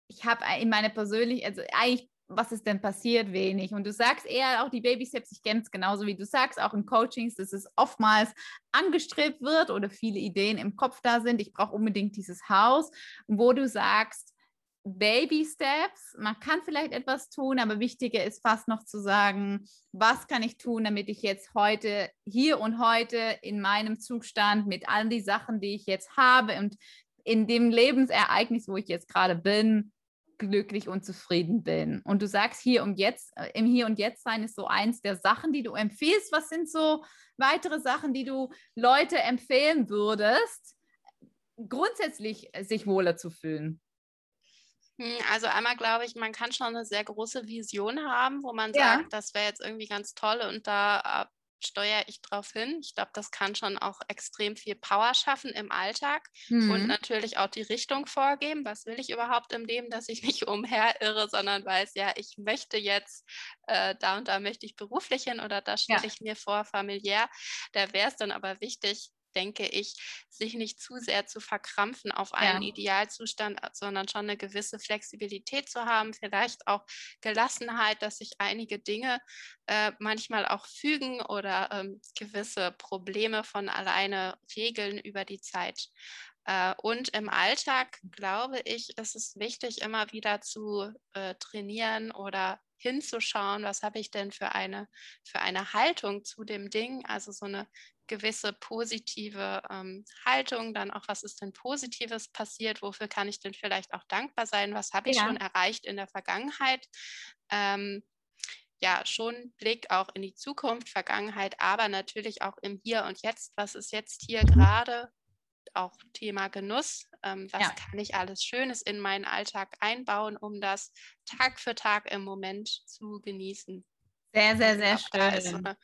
[SPEAKER 1] ich habe in meiner persönlichen, also eigentlich was ist denn passiert, wenig. Und du sagst eher auch die Baby-Steps, ich kenne es genauso wie du sagst, auch in Coachings, dass es oftmals angestrebt wird oder viele Ideen im Kopf da sind. Ich brauche unbedingt dieses Haus, wo du sagst, Baby Steps, man kann vielleicht etwas tun, aber wichtiger ist fast noch zu sagen, was kann ich tun, damit ich jetzt heute, hier und heute in meinem Zustand mit all die Sachen, die ich jetzt habe und in dem Lebensereignis, wo ich jetzt gerade bin, glücklich und zufrieden bin. Und du sagst hier und jetzt, äh, im Hier und Jetzt sein ist so eins der Sachen, die du empfiehlst. Was sind so weitere Sachen, die du Leute empfehlen würdest, grundsätzlich äh, sich wohler zu fühlen?
[SPEAKER 2] Hm, also einmal glaube ich, man kann schon eine sehr große Vision haben, wo man ja. sagt, das wäre jetzt irgendwie ganz toll und da steuere ich drauf hin? Ich glaube, das kann schon auch extrem viel Power schaffen im Alltag mhm. und natürlich auch die Richtung vorgeben. Was will ich überhaupt im Leben, dass ich nicht umherirre, sondern weiß, ja, ich möchte jetzt äh, da und da möchte ich beruflich hin oder da stelle ja. ich mir vor, familiär. Da wäre es dann aber wichtig, denke ich, sich nicht zu sehr zu verkrampfen auf einen ja. Idealzustand, äh, sondern schon eine gewisse Flexibilität zu haben, vielleicht auch Gelassenheit, dass sich einige Dinge äh, manchmal auch fügen oder ähm, gewisse Probleme von alleine regeln über die Zeit. Äh, und im Alltag, glaube ich, ist es wichtig, immer wieder zu äh, trainieren oder hinzuschauen, was habe ich denn für eine, für eine Haltung zu dem Ding, also so eine gewisse positive ähm, Haltung, dann auch, was ist denn Positives passiert, wofür kann ich denn vielleicht auch dankbar sein, was habe ich ja. schon erreicht in der Vergangenheit. Ähm, ja, schon Blick auch in die Zukunft, Vergangenheit, aber natürlich auch im Hier und Jetzt. Was ist jetzt hier gerade? Auch Thema Genuss. Ähm, was ja. kann ich alles Schönes in meinen Alltag einbauen, um das Tag für Tag im Moment zu genießen?
[SPEAKER 1] Sehr, sehr, sehr schön.
[SPEAKER 2] Ist so eine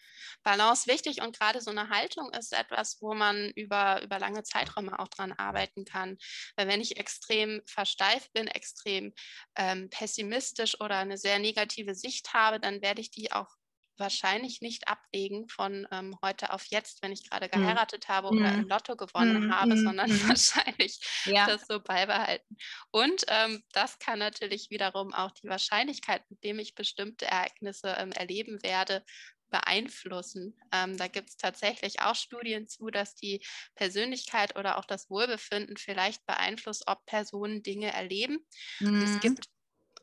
[SPEAKER 2] Balance wichtig und gerade so eine Haltung ist etwas, wo man über, über lange Zeiträume auch dran arbeiten kann. Weil wenn ich extrem versteift bin, extrem ähm, pessimistisch oder eine sehr negative Sicht habe, dann werde ich die auch wahrscheinlich nicht ablegen von ähm, heute auf jetzt, wenn ich gerade mhm. geheiratet habe oder mhm. im Lotto gewonnen mhm. habe, sondern wahrscheinlich ja. das so beibehalten. Und ähm, das kann natürlich wiederum auch die Wahrscheinlichkeit, mit dem ich bestimmte Ereignisse ähm, erleben werde, beeinflussen. Ähm, da gibt es tatsächlich auch Studien zu, dass die Persönlichkeit oder auch das Wohlbefinden vielleicht beeinflusst, ob Personen Dinge erleben. Mhm. Es gibt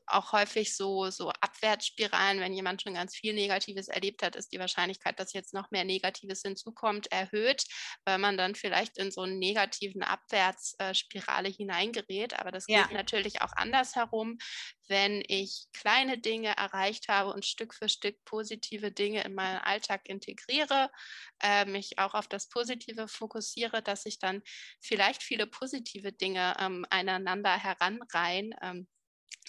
[SPEAKER 2] auch häufig so, so Abwärtsspiralen. Wenn jemand schon ganz viel Negatives erlebt hat, ist die Wahrscheinlichkeit, dass jetzt noch mehr Negatives hinzukommt, erhöht, weil man dann vielleicht in so einen negativen Abwärtsspirale hineingerät. Aber das ja. geht natürlich auch andersherum. Wenn ich kleine Dinge erreicht habe und Stück für Stück positive Dinge in meinen Alltag integriere, äh, mich auch auf das Positive fokussiere, dass ich dann vielleicht viele positive Dinge ähm, einander heranreihen. Ähm,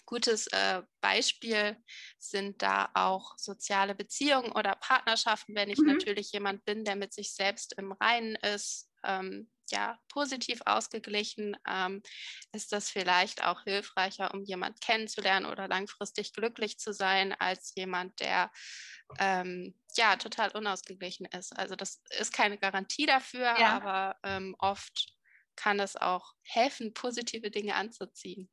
[SPEAKER 2] Gutes äh, Beispiel sind da auch soziale Beziehungen oder Partnerschaften, wenn ich mhm. natürlich jemand bin, der mit sich selbst im Reinen ist, ähm, ja, positiv ausgeglichen, ähm, ist das vielleicht auch hilfreicher, um jemand kennenzulernen oder langfristig glücklich zu sein, als jemand, der ähm, ja total unausgeglichen ist. Also das ist keine Garantie dafür, ja. aber ähm, oft kann es auch helfen, positive Dinge anzuziehen.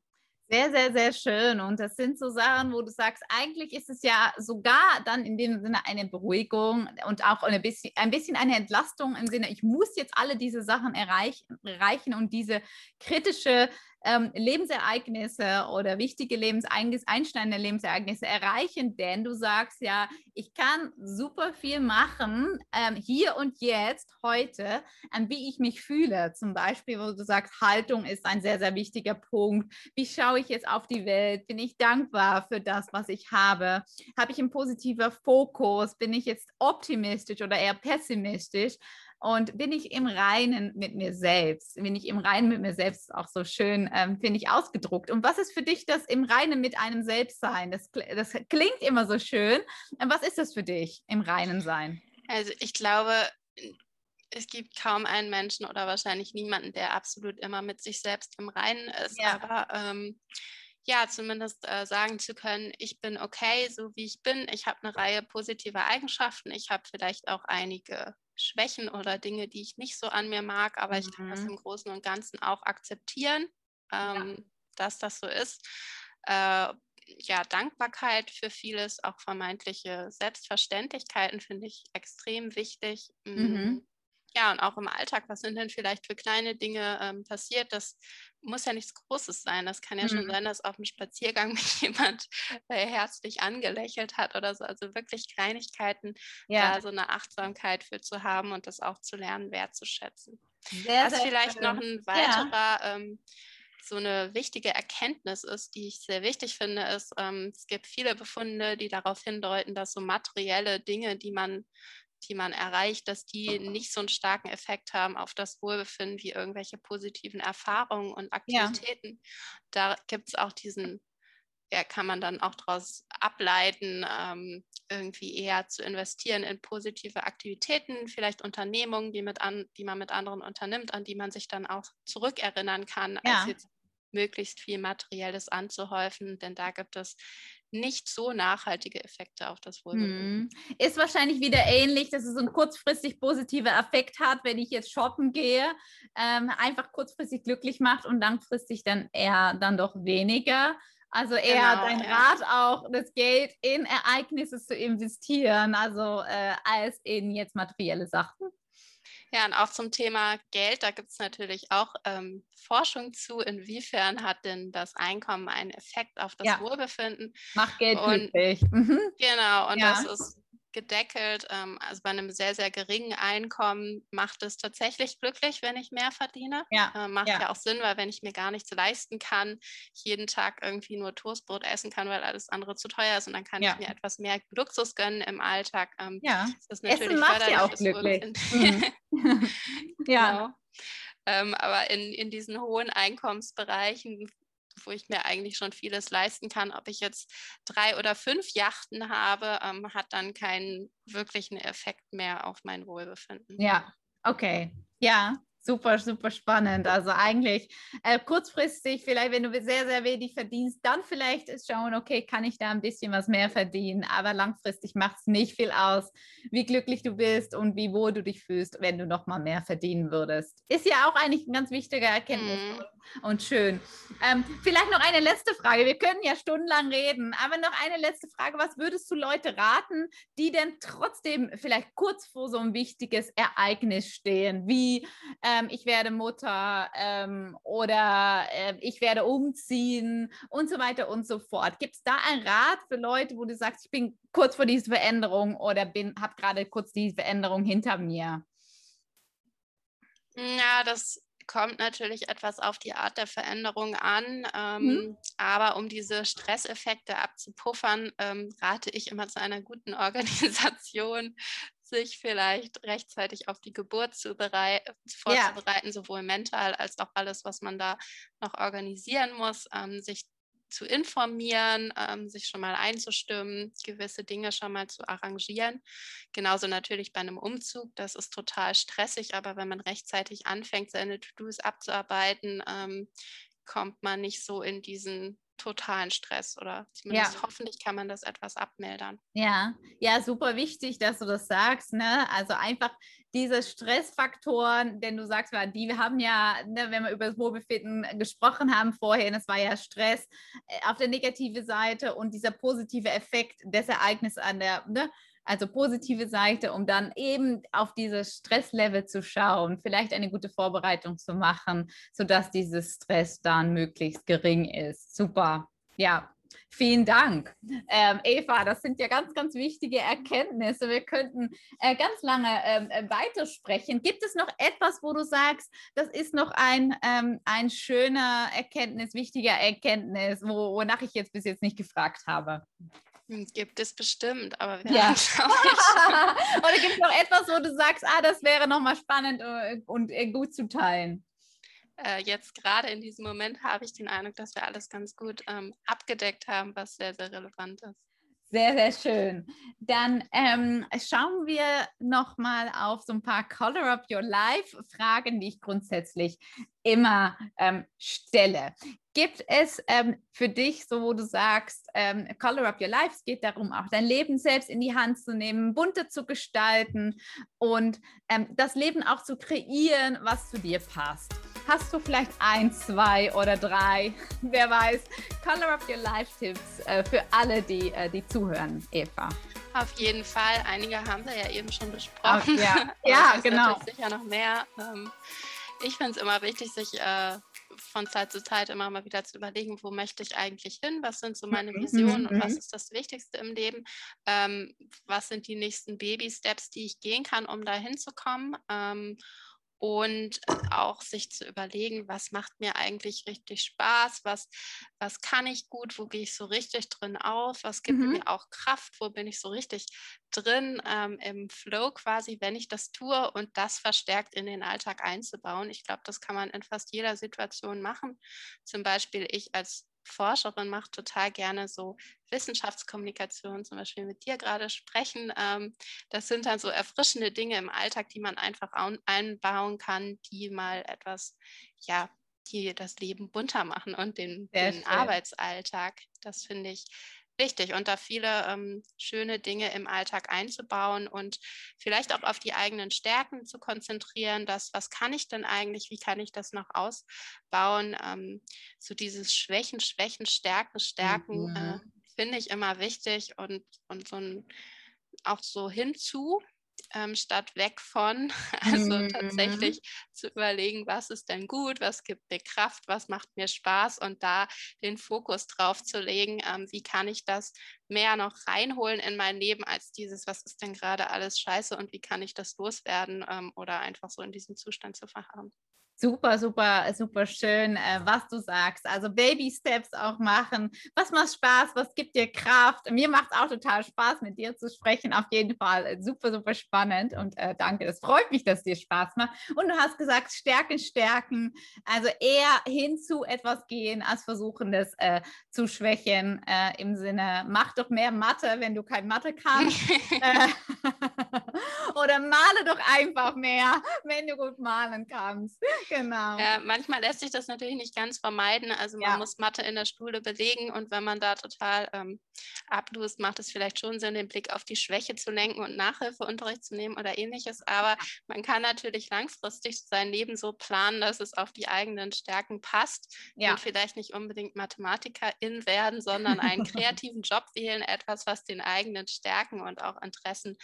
[SPEAKER 1] Sehr, sehr, sehr schön. Und das sind so Sachen, wo du sagst, eigentlich ist es ja sogar dann in dem Sinne eine Beruhigung und auch ein bisschen, ein bisschen eine Entlastung im Sinne, ich muss jetzt alle diese Sachen erreichen, erreichen und diese kritische ähm, Lebensereignisse oder wichtige Lebenseinschneidende Lebensereignisse erreichen, denn du sagst ja, ich kann super viel machen, ähm, hier und jetzt, heute, ähm, wie ich mich fühle. Zum Beispiel, wo du sagst, Haltung ist ein sehr, sehr wichtiger Punkt. Wie schaue ich jetzt auf die Welt? Bin ich dankbar für das, was ich habe? Habe ich einen positiven Fokus? Bin ich jetzt optimistisch oder eher pessimistisch? Und bin ich im Reinen mit mir selbst? Bin ich im Reinen mit mir selbst auch so schön, ähm, finde ich, ausgedruckt. Und was ist für dich das im Reinen mit einem selbst sein? Das, das klingt immer so schön. Was ist das für dich, im Reinen sein?
[SPEAKER 2] Also ich glaube, es gibt kaum einen Menschen oder wahrscheinlich niemanden, der absolut immer mit sich selbst im Reinen ist. Ja. Aber ähm, ja, zumindest äh, sagen zu können, ich bin okay, so wie ich bin. Ich habe eine Reihe positiver Eigenschaften. Ich habe vielleicht auch einige Schwächen oder Dinge, die ich nicht so an mir mag, aber mhm. ich kann das mhm. im Großen und Ganzen auch akzeptieren, ähm, ja. dass das so ist. Äh, ja, Dankbarkeit für vieles, auch vermeintliche Selbstverständlichkeiten finde ich extrem wichtig. Mm, mhm ja, und auch im Alltag, was sind denn vielleicht für kleine Dinge ähm, passiert? Das muss ja nichts Großes sein. Das kann ja mhm. schon sein, dass auf dem Spaziergang mich jemand äh, herzlich angelächelt hat oder so. Also wirklich Kleinigkeiten, ja. da so eine Achtsamkeit für zu haben und das auch zu lernen, wertzuschätzen. Sehr, was sehr vielleicht schön. noch ein weiterer ja. ähm, so eine wichtige Erkenntnis ist, die ich sehr wichtig finde, ist, ähm, es gibt viele Befunde, die darauf hindeuten, dass so materielle Dinge, die man die man erreicht, dass die nicht so einen starken Effekt haben auf das Wohlbefinden wie irgendwelche positiven Erfahrungen und Aktivitäten. Ja. Da gibt es auch diesen ja, kann man dann auch daraus ableiten, ähm, irgendwie eher zu investieren in positive Aktivitäten, vielleicht Unternehmungen, die, mit an, die man mit anderen unternimmt, an die man sich dann auch zurückerinnern kann, ja. als jetzt möglichst viel Materielles anzuhäufen, denn da gibt es nicht so nachhaltige Effekte auf das Wohlbefinden.
[SPEAKER 1] Hm. Ist wahrscheinlich wieder ähnlich, dass es einen kurzfristig positiven Effekt hat, wenn ich jetzt shoppen gehe, ähm, einfach kurzfristig glücklich macht und langfristig dann eher dann doch weniger. Also eher genau, dein ja. Rat auch, das Geld in Ereignisse zu investieren, also äh, als in jetzt materielle Sachen.
[SPEAKER 2] Ja, und auch zum Thema Geld, da gibt es natürlich auch ähm, Forschung zu, inwiefern hat denn das Einkommen einen Effekt auf das ja. Wohlbefinden.
[SPEAKER 1] Macht Geld
[SPEAKER 2] und,
[SPEAKER 1] glücklich.
[SPEAKER 2] Mhm. Genau, und ja. das ist gedeckelt. Ähm, also bei einem sehr, sehr geringen Einkommen macht es tatsächlich glücklich, wenn ich mehr verdiene. Ja. Äh, macht ja. ja. auch Sinn, weil wenn ich mir gar nichts leisten kann, ich jeden Tag irgendwie nur Toastbrot essen kann, weil alles andere zu teuer ist und dann kann ja. ich mir etwas mehr Luxus gönnen im Alltag.
[SPEAKER 1] Ähm, ja. Das natürlich Essen macht ja auch glücklich. Mhm.
[SPEAKER 2] ja. Genau. Ähm, aber in, in diesen hohen Einkommensbereichen wo ich mir eigentlich schon vieles leisten kann. Ob ich jetzt drei oder fünf Yachten habe, ähm, hat dann keinen wirklichen Effekt mehr auf mein Wohlbefinden.
[SPEAKER 1] Ja, okay. Ja, Super, super spannend. Also eigentlich äh, kurzfristig, vielleicht wenn du sehr, sehr wenig verdienst, dann vielleicht schauen, okay, kann ich da ein bisschen was mehr verdienen, aber langfristig macht es nicht viel aus, wie glücklich du bist und wie wohl du dich fühlst, wenn du noch mal mehr verdienen würdest. Ist ja auch eigentlich ein ganz wichtiger Erkenntnis mhm. und schön. Ähm, vielleicht noch eine letzte Frage. Wir können ja stundenlang reden, aber noch eine letzte Frage. Was würdest du Leute raten, die denn trotzdem vielleicht kurz vor so ein wichtiges Ereignis stehen, wie äh, ähm, ich werde Mutter ähm, oder äh, ich werde umziehen und so weiter und so fort. Gibt es da einen Rat für Leute, wo du sagst, ich bin kurz vor dieser Veränderung oder habe gerade kurz die Veränderung hinter mir?
[SPEAKER 2] Ja, das kommt natürlich etwas auf die Art der Veränderung an. Ähm, mhm. Aber um diese Stresseffekte abzupuffern, ähm, rate ich immer zu einer guten Organisation, sich vielleicht rechtzeitig auf die Geburt zu vorzubereiten, ja. sowohl mental als auch alles, was man da noch organisieren muss, ähm, sich zu informieren, ähm, sich schon mal einzustimmen, gewisse Dinge schon mal zu arrangieren. Genauso natürlich bei einem Umzug, das ist total stressig, aber wenn man rechtzeitig anfängt, seine To-Dos abzuarbeiten, ähm, kommt man nicht so in diesen totalen Stress oder zumindest ja. hoffentlich kann man das etwas abmildern.
[SPEAKER 1] Ja, ja, super wichtig, dass du das sagst. Ne? Also einfach diese Stressfaktoren, denn du sagst, die wir haben ja, ne, wenn wir über das Wohlbefinden gesprochen haben vorher, das war ja Stress äh, auf der negative Seite und dieser positive Effekt des Ereignisses an der, ne, also positive Seite, um dann eben auf dieses Stresslevel zu schauen, vielleicht eine gute Vorbereitung zu machen, sodass dieses Stress dann möglichst gering ist. Super. Ja, Vielen Dank, ähm, Eva. Das sind ja ganz, ganz wichtige Erkenntnisse. Wir könnten äh, ganz lange ähm, äh, weitersprechen. Gibt es noch etwas, wo du sagst, das ist noch ein, ähm, ein schöner Erkenntnis, wichtiger Erkenntnis, wo, wonach ich jetzt bis jetzt nicht gefragt habe?
[SPEAKER 2] Hm, gibt es bestimmt, aber
[SPEAKER 1] wir ja. Oder gibt es noch etwas, wo du sagst, ah, das wäre nochmal spannend äh, und äh, gut zu teilen?
[SPEAKER 2] Äh, jetzt gerade in diesem Moment habe ich den Eindruck, dass wir alles ganz gut ähm, abgedeckt haben, was sehr, sehr relevant ist.
[SPEAKER 1] Sehr, sehr schön. Dann ähm, schauen wir nochmal auf so ein paar Color Up Your Life Fragen, die ich grundsätzlich immer ähm, stelle. Gibt es ähm, für dich, so wo du sagst, ähm, Color Up Your Life, es geht darum, auch dein Leben selbst in die Hand zu nehmen, bunter zu gestalten und ähm, das Leben auch zu kreieren, was zu dir passt? Hast du vielleicht ein, zwei oder drei, wer weiß, Color of Your Life Tipps äh, für alle, die, äh, die zuhören, Eva?
[SPEAKER 2] Auf jeden Fall. Einige haben wir ja eben schon besprochen.
[SPEAKER 1] Ach, ja, ja genau.
[SPEAKER 2] Sicher noch mehr. Ähm, ich finde es immer wichtig, sich äh, von Zeit zu Zeit immer mal wieder zu überlegen, wo möchte ich eigentlich hin, was sind so meine mhm, Visionen und was mhm. ist das Wichtigste im Leben, ähm, was sind die nächsten Baby-Steps, die ich gehen kann, um da hinzukommen. Ähm, und auch sich zu überlegen, was macht mir eigentlich richtig Spaß, was, was kann ich gut, wo gehe ich so richtig drin auf, was gibt mhm. mir auch Kraft, wo bin ich so richtig drin ähm, im Flow quasi, wenn ich das tue und das verstärkt in den Alltag einzubauen. Ich glaube, das kann man in fast jeder Situation machen. Zum Beispiel ich als Forscherin, mache total gerne so Wissenschaftskommunikation, zum Beispiel mit dir gerade sprechen. Ähm, das sind dann so erfrischende Dinge im Alltag, die man einfach einbauen kann, die mal etwas, ja, die das Leben bunter machen und den, den Arbeitsalltag. Das finde ich wichtig und da viele ähm, schöne Dinge im Alltag einzubauen und vielleicht auch auf die eigenen Stärken zu konzentrieren. Das, was kann ich denn eigentlich? Wie kann ich das noch ausbauen? Ähm, so dieses Schwächen, Schwächen, Stärken, Stärken mhm. äh, finde ich immer wichtig und, und so ein, auch so hinzu ähm, statt weg von. Also mhm. tatsächlich zu überlegen, was ist denn gut, was gibt mir Kraft, was macht mir Spaß und da den Fokus drauf zu legen, ähm, wie kann ich das mehr noch reinholen in mein Leben als dieses, was ist denn gerade alles scheiße und wie kann ich das loswerden ähm, oder einfach so in diesem Zustand zu verharren.
[SPEAKER 1] Super, super, super schön, äh, was du sagst. Also Baby Steps auch machen. Was macht Spaß? Was gibt dir Kraft? Mir macht es auch total Spaß, mit dir zu sprechen. Auf jeden Fall super, super spannend und äh, danke. Es freut mich, dass dir Spaß macht. Und du hast gesagt, Stärken, Stärken. Also eher hin zu etwas gehen, als versuchen, das äh, zu schwächen. Äh, Im Sinne, mach doch mehr Mathe, wenn du kein Mathe kannst. Oder male doch einfach mehr, wenn du gut malen kannst. Genau.
[SPEAKER 2] Ja, manchmal lässt sich das natürlich nicht ganz vermeiden. Also man ja. muss Mathe in der Schule belegen und wenn man da total ähm, ablust, macht es vielleicht schon Sinn, den Blick auf die Schwäche zu lenken und Nachhilfeunterricht zu nehmen oder ähnliches. Aber man kann natürlich langfristig sein Leben so planen, dass es auf die eigenen Stärken passt ja. und vielleicht nicht unbedingt Mathematikerin werden, sondern einen kreativen Job wählen, etwas, was den eigenen Stärken und auch Interessen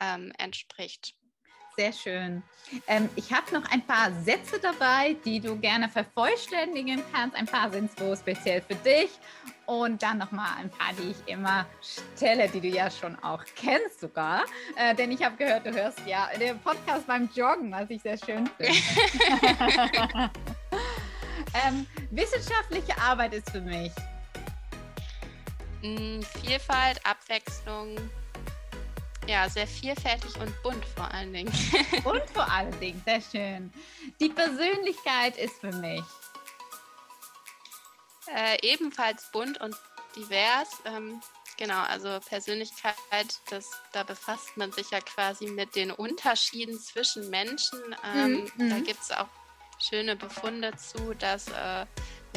[SPEAKER 2] ähm, entspricht.
[SPEAKER 1] Sehr schön. Ähm, ich habe noch ein paar Sätze dabei, die du gerne vervollständigen kannst. Ein paar sind so speziell für dich. Und dann nochmal ein paar, die ich immer stelle, die du ja schon auch kennst sogar. Äh, denn ich habe gehört, du hörst ja den Podcast beim Joggen, was ich sehr schön finde. ähm, wissenschaftliche Arbeit ist für mich.
[SPEAKER 2] Hm, Vielfalt, Abwechslung, ja, sehr vielfältig und bunt vor allen Dingen.
[SPEAKER 1] bunt vor allen Dingen, sehr schön. Die Persönlichkeit ist für mich.
[SPEAKER 2] Äh, ebenfalls bunt und divers. Ähm, genau, also Persönlichkeit, das, da befasst man sich ja quasi mit den Unterschieden zwischen Menschen. Ähm, mhm. Da gibt es auch schöne Befunde zu, dass äh,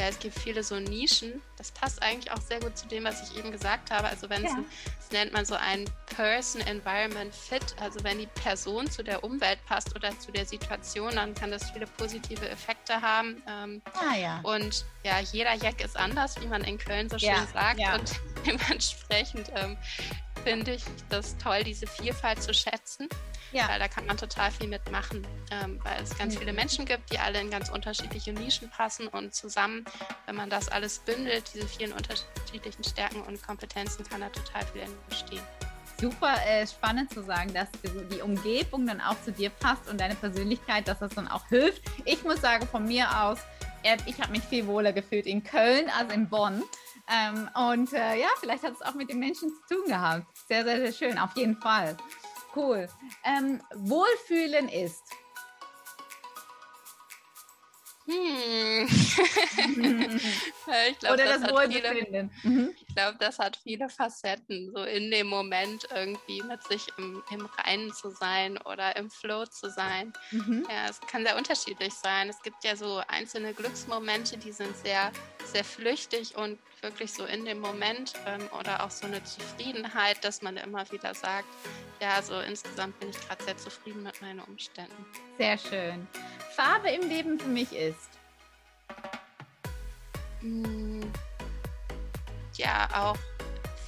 [SPEAKER 2] ja, es gibt viele so Nischen. Das passt eigentlich auch sehr gut zu dem, was ich eben gesagt habe. Also wenn ja. es, das nennt man so ein Person-Environment-Fit, also wenn die Person zu der Umwelt passt oder zu der Situation, dann kann das viele positive Effekte haben. Ähm, ah, ja. Und ja, jeder Jack ist anders, wie man in Köln so schön ja. sagt. Und dementsprechend ähm, finde ich das toll, diese Vielfalt zu schätzen. Ja. Weil da kann man total viel mitmachen, ähm, weil es ganz mhm. viele Menschen gibt, die alle in ganz unterschiedliche Nischen passen und zusammen, wenn man das alles bündelt, diese vielen unterschiedlichen Stärken und Kompetenzen, kann da total viel entstehen.
[SPEAKER 1] Super äh, spannend zu sagen, dass die Umgebung dann auch zu dir passt und deine Persönlichkeit, dass das dann auch hilft. Ich muss sagen, von mir aus, äh, ich habe mich viel wohler gefühlt in Köln als in Bonn. Ähm, und äh, ja, vielleicht hat es auch mit den Menschen zu tun gehabt. Sehr, sehr, sehr schön, auf jeden Fall. Cool. Ähm, Wohlfühlen ist.
[SPEAKER 2] Hm. ich glaub, Oder das, das Wohlbefinden. Mhm. Ich glaube, das hat viele Facetten, so in dem Moment irgendwie mit sich im, im Reinen zu sein oder im Flow zu sein. Mhm. Ja, es kann sehr unterschiedlich sein. Es gibt ja so einzelne Glücksmomente, die sind sehr, sehr flüchtig und wirklich so in dem Moment ähm, oder auch so eine Zufriedenheit, dass man immer wieder sagt, ja, so insgesamt bin ich gerade sehr zufrieden mit meinen Umständen.
[SPEAKER 1] Sehr schön. Farbe im Leben für mich ist?
[SPEAKER 2] Hm, ja, auch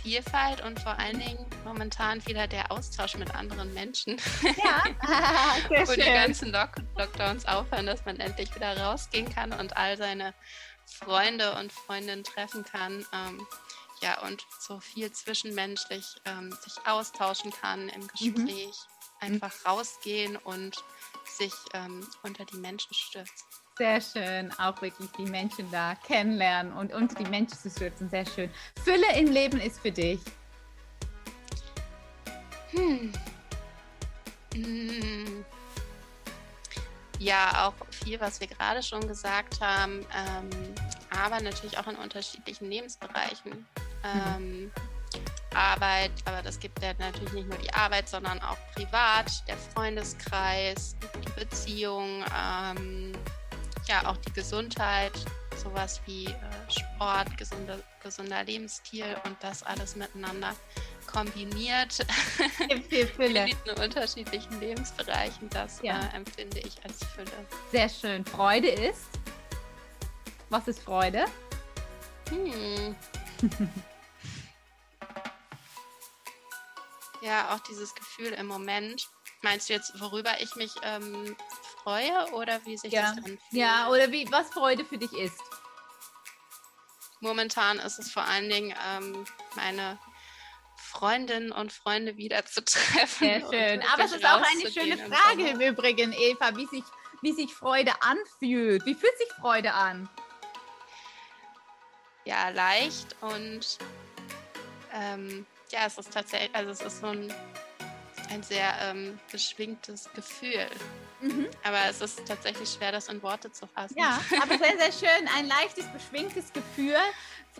[SPEAKER 2] Vielfalt und vor allen Dingen momentan wieder der Austausch mit anderen Menschen. Ja, sehr Wo die ganzen Lock Lockdowns aufhören, dass man endlich wieder rausgehen kann und all seine Freunde und Freundinnen treffen kann. Ähm, ja, und so viel zwischenmenschlich ähm, sich austauschen kann im mhm. Gespräch. Mhm. Einfach rausgehen und sich ähm, unter die Menschen stürzen.
[SPEAKER 1] Sehr schön, auch wirklich die Menschen da kennenlernen und unter die Menschen zu stürzen. Sehr schön. Fülle im Leben ist für dich.
[SPEAKER 2] Hm. Ja, auch viel, was wir gerade schon gesagt haben. Ähm, aber natürlich auch in unterschiedlichen Lebensbereichen. Ähm, Arbeit, aber das gibt ja natürlich nicht nur die Arbeit, sondern auch privat, der Freundeskreis, die Beziehung, ähm, ja auch die Gesundheit, sowas wie äh, Sport, gesunder, gesunder Lebensstil und das alles miteinander kombiniert
[SPEAKER 1] viel Fülle.
[SPEAKER 2] in unterschiedlichen Lebensbereichen, das ja. äh, empfinde ich als Fülle.
[SPEAKER 1] Sehr schön. Freude ist? Was ist Freude?
[SPEAKER 2] Hm. ja, auch dieses Gefühl im Moment. Meinst du jetzt, worüber ich mich ähm, freue oder wie sich
[SPEAKER 1] ja.
[SPEAKER 2] das anfühlt?
[SPEAKER 1] Ja, oder wie, was Freude für dich ist?
[SPEAKER 2] Momentan ist es vor allen Dingen ähm, meine Freundinnen und Freunde wieder zu treffen.
[SPEAKER 1] Sehr schön. Aber es ist auch eine schöne Frage im Übrigen, Eva, wie sich, wie sich Freude anfühlt. Wie fühlt sich Freude an?
[SPEAKER 2] Ja, leicht und ähm, ja, es ist tatsächlich, also es ist so ein, ein sehr ähm, beschwingtes Gefühl. Mhm. Aber es ist tatsächlich schwer, das in Worte zu fassen.
[SPEAKER 1] Ja, aber sehr, sehr schön. Ein leichtes, beschwingtes Gefühl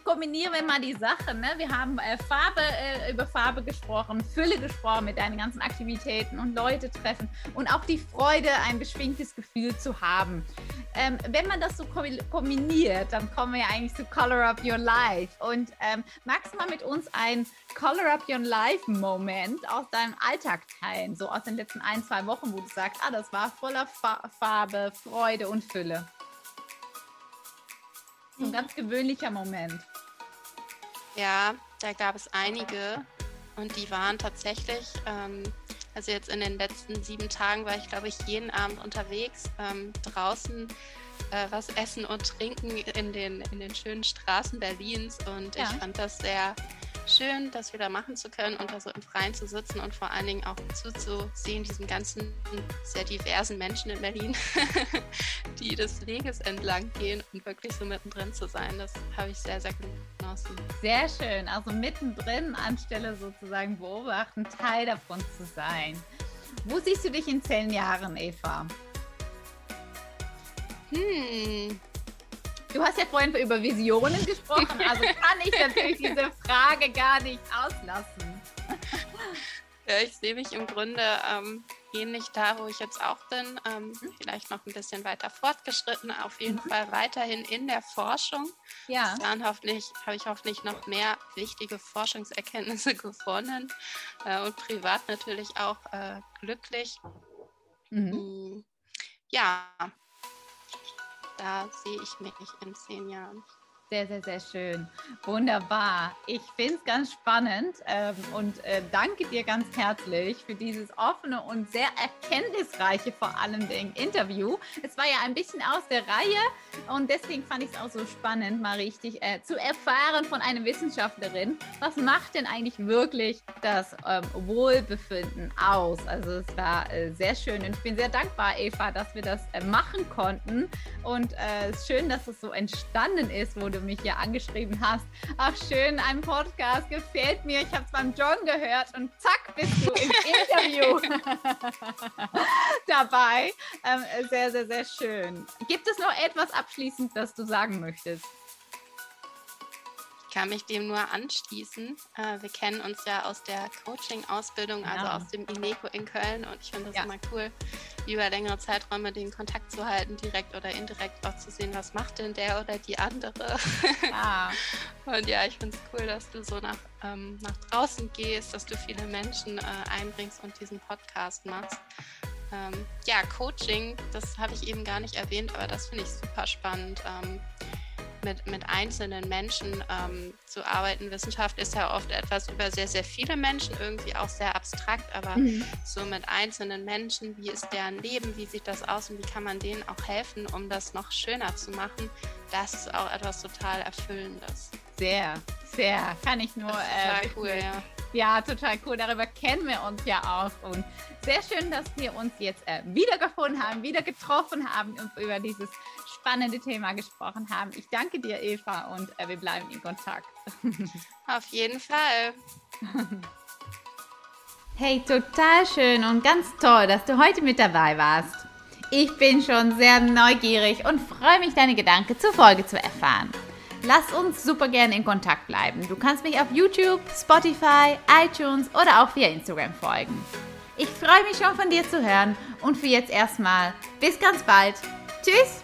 [SPEAKER 1] kombinieren wir mal die Sachen. Ne? Wir haben äh, Farbe, äh, über Farbe gesprochen, Fülle gesprochen mit deinen ganzen Aktivitäten und Leute treffen und auch die Freude, ein beschwingtes Gefühl zu haben. Ähm, wenn man das so kombiniert, dann kommen wir eigentlich zu Color Up Your Life. Und ähm, magst du mal mit uns ein Color Up Your Life Moment aus deinem Alltag teilen, so aus den letzten ein, zwei Wochen, wo du sagst, ah, das war voller Fa Farbe, Freude und Fülle? So ein ganz gewöhnlicher Moment.
[SPEAKER 2] Ja, da gab es einige und die waren tatsächlich, ähm, also jetzt in den letzten sieben Tagen war ich, glaube ich, jeden Abend unterwegs, ähm, draußen äh, was essen und trinken in den, in den schönen Straßen Berlins und ja. ich fand das sehr schön, das wieder machen zu können und da so im Freien zu sitzen und vor allen Dingen auch zuzusehen, diesen ganzen sehr diversen Menschen in Berlin, die des Weges entlang gehen und wirklich so mittendrin zu sein. Das habe ich sehr, sehr genossen.
[SPEAKER 1] Sehr schön. Also mittendrin anstelle sozusagen beobachten, Teil davon zu sein. Wo siehst du dich in zehn Jahren, Eva?
[SPEAKER 2] Hm,
[SPEAKER 1] Du hast ja vorhin über Visionen gesprochen, also kann ich natürlich diese Frage gar nicht auslassen.
[SPEAKER 2] Ja, ich sehe mich im Grunde ähm, ähnlich da, wo ich jetzt auch bin. Ähm, mhm. vielleicht noch ein bisschen weiter fortgeschritten, auf jeden mhm. Fall weiterhin in der Forschung.
[SPEAKER 1] Ja.
[SPEAKER 2] Dann hoffentlich habe ich hoffentlich noch mehr wichtige Forschungserkenntnisse gewonnen äh, und privat natürlich auch äh, glücklich. Mhm. Mm, ja, da sehe ich mich in zehn Jahren.
[SPEAKER 1] Sehr, sehr, sehr schön. Wunderbar. Ich finde es ganz spannend ähm, und äh, danke dir ganz herzlich für dieses offene und sehr erkenntnisreiche, vor allem Dingen, Interview. Es war ja ein bisschen aus der Reihe und deswegen fand ich es auch so spannend, mal richtig äh, zu erfahren von einer Wissenschaftlerin, was macht denn eigentlich wirklich das ähm, Wohlbefinden aus? Also es war äh, sehr schön und ich bin sehr dankbar, Eva, dass wir das äh, machen konnten und äh, es ist schön, dass es so entstanden ist, wo du mich hier angeschrieben hast. Ach schön, ein Podcast gefällt mir. Ich habe es beim John gehört und zack, bist du im Interview dabei. Ähm, sehr, sehr, sehr schön. Gibt es noch etwas abschließend, das du sagen möchtest?
[SPEAKER 2] kann mich dem nur anschließen. Äh, wir kennen uns ja aus der Coaching-Ausbildung, also ja. aus dem INECO in Köln und ich finde das ja. immer cool, über längere Zeiträume den Kontakt zu halten, direkt oder indirekt auch zu sehen, was macht denn der oder die andere. Ja. und ja, ich finde es cool, dass du so nach, ähm, nach draußen gehst, dass du viele Menschen äh, einbringst und diesen Podcast machst. Ähm, ja, Coaching, das habe ich eben gar nicht erwähnt, aber das finde ich super spannend. Ähm, mit, mit einzelnen Menschen ähm, zu arbeiten. Wissenschaft ist ja oft etwas über sehr, sehr viele Menschen, irgendwie auch sehr abstrakt, aber mhm. so mit einzelnen Menschen, wie ist deren Leben, wie sieht das aus und wie kann man denen auch helfen, um das noch schöner zu machen, das ist auch etwas total Erfüllendes.
[SPEAKER 1] Sehr, sehr, kann ich nur.
[SPEAKER 2] Total äh, cool, ja.
[SPEAKER 1] Ja, total cool. Darüber kennen wir uns ja auch. Und sehr schön, dass wir uns jetzt äh, wiedergefunden haben, wieder getroffen haben und über dieses spannende Thema gesprochen haben. Ich danke dir, Eva, und äh, wir bleiben in Kontakt.
[SPEAKER 2] Auf jeden Fall.
[SPEAKER 1] Hey, total schön und ganz toll, dass du heute mit dabei warst. Ich bin schon sehr neugierig und freue mich, deine Gedanken zur Folge zu erfahren. Lass uns super gerne in Kontakt bleiben. Du kannst mich auf YouTube, Spotify, iTunes oder auch via Instagram folgen. Ich freue mich schon von dir zu hören und für jetzt erstmal bis ganz bald. Tschüss!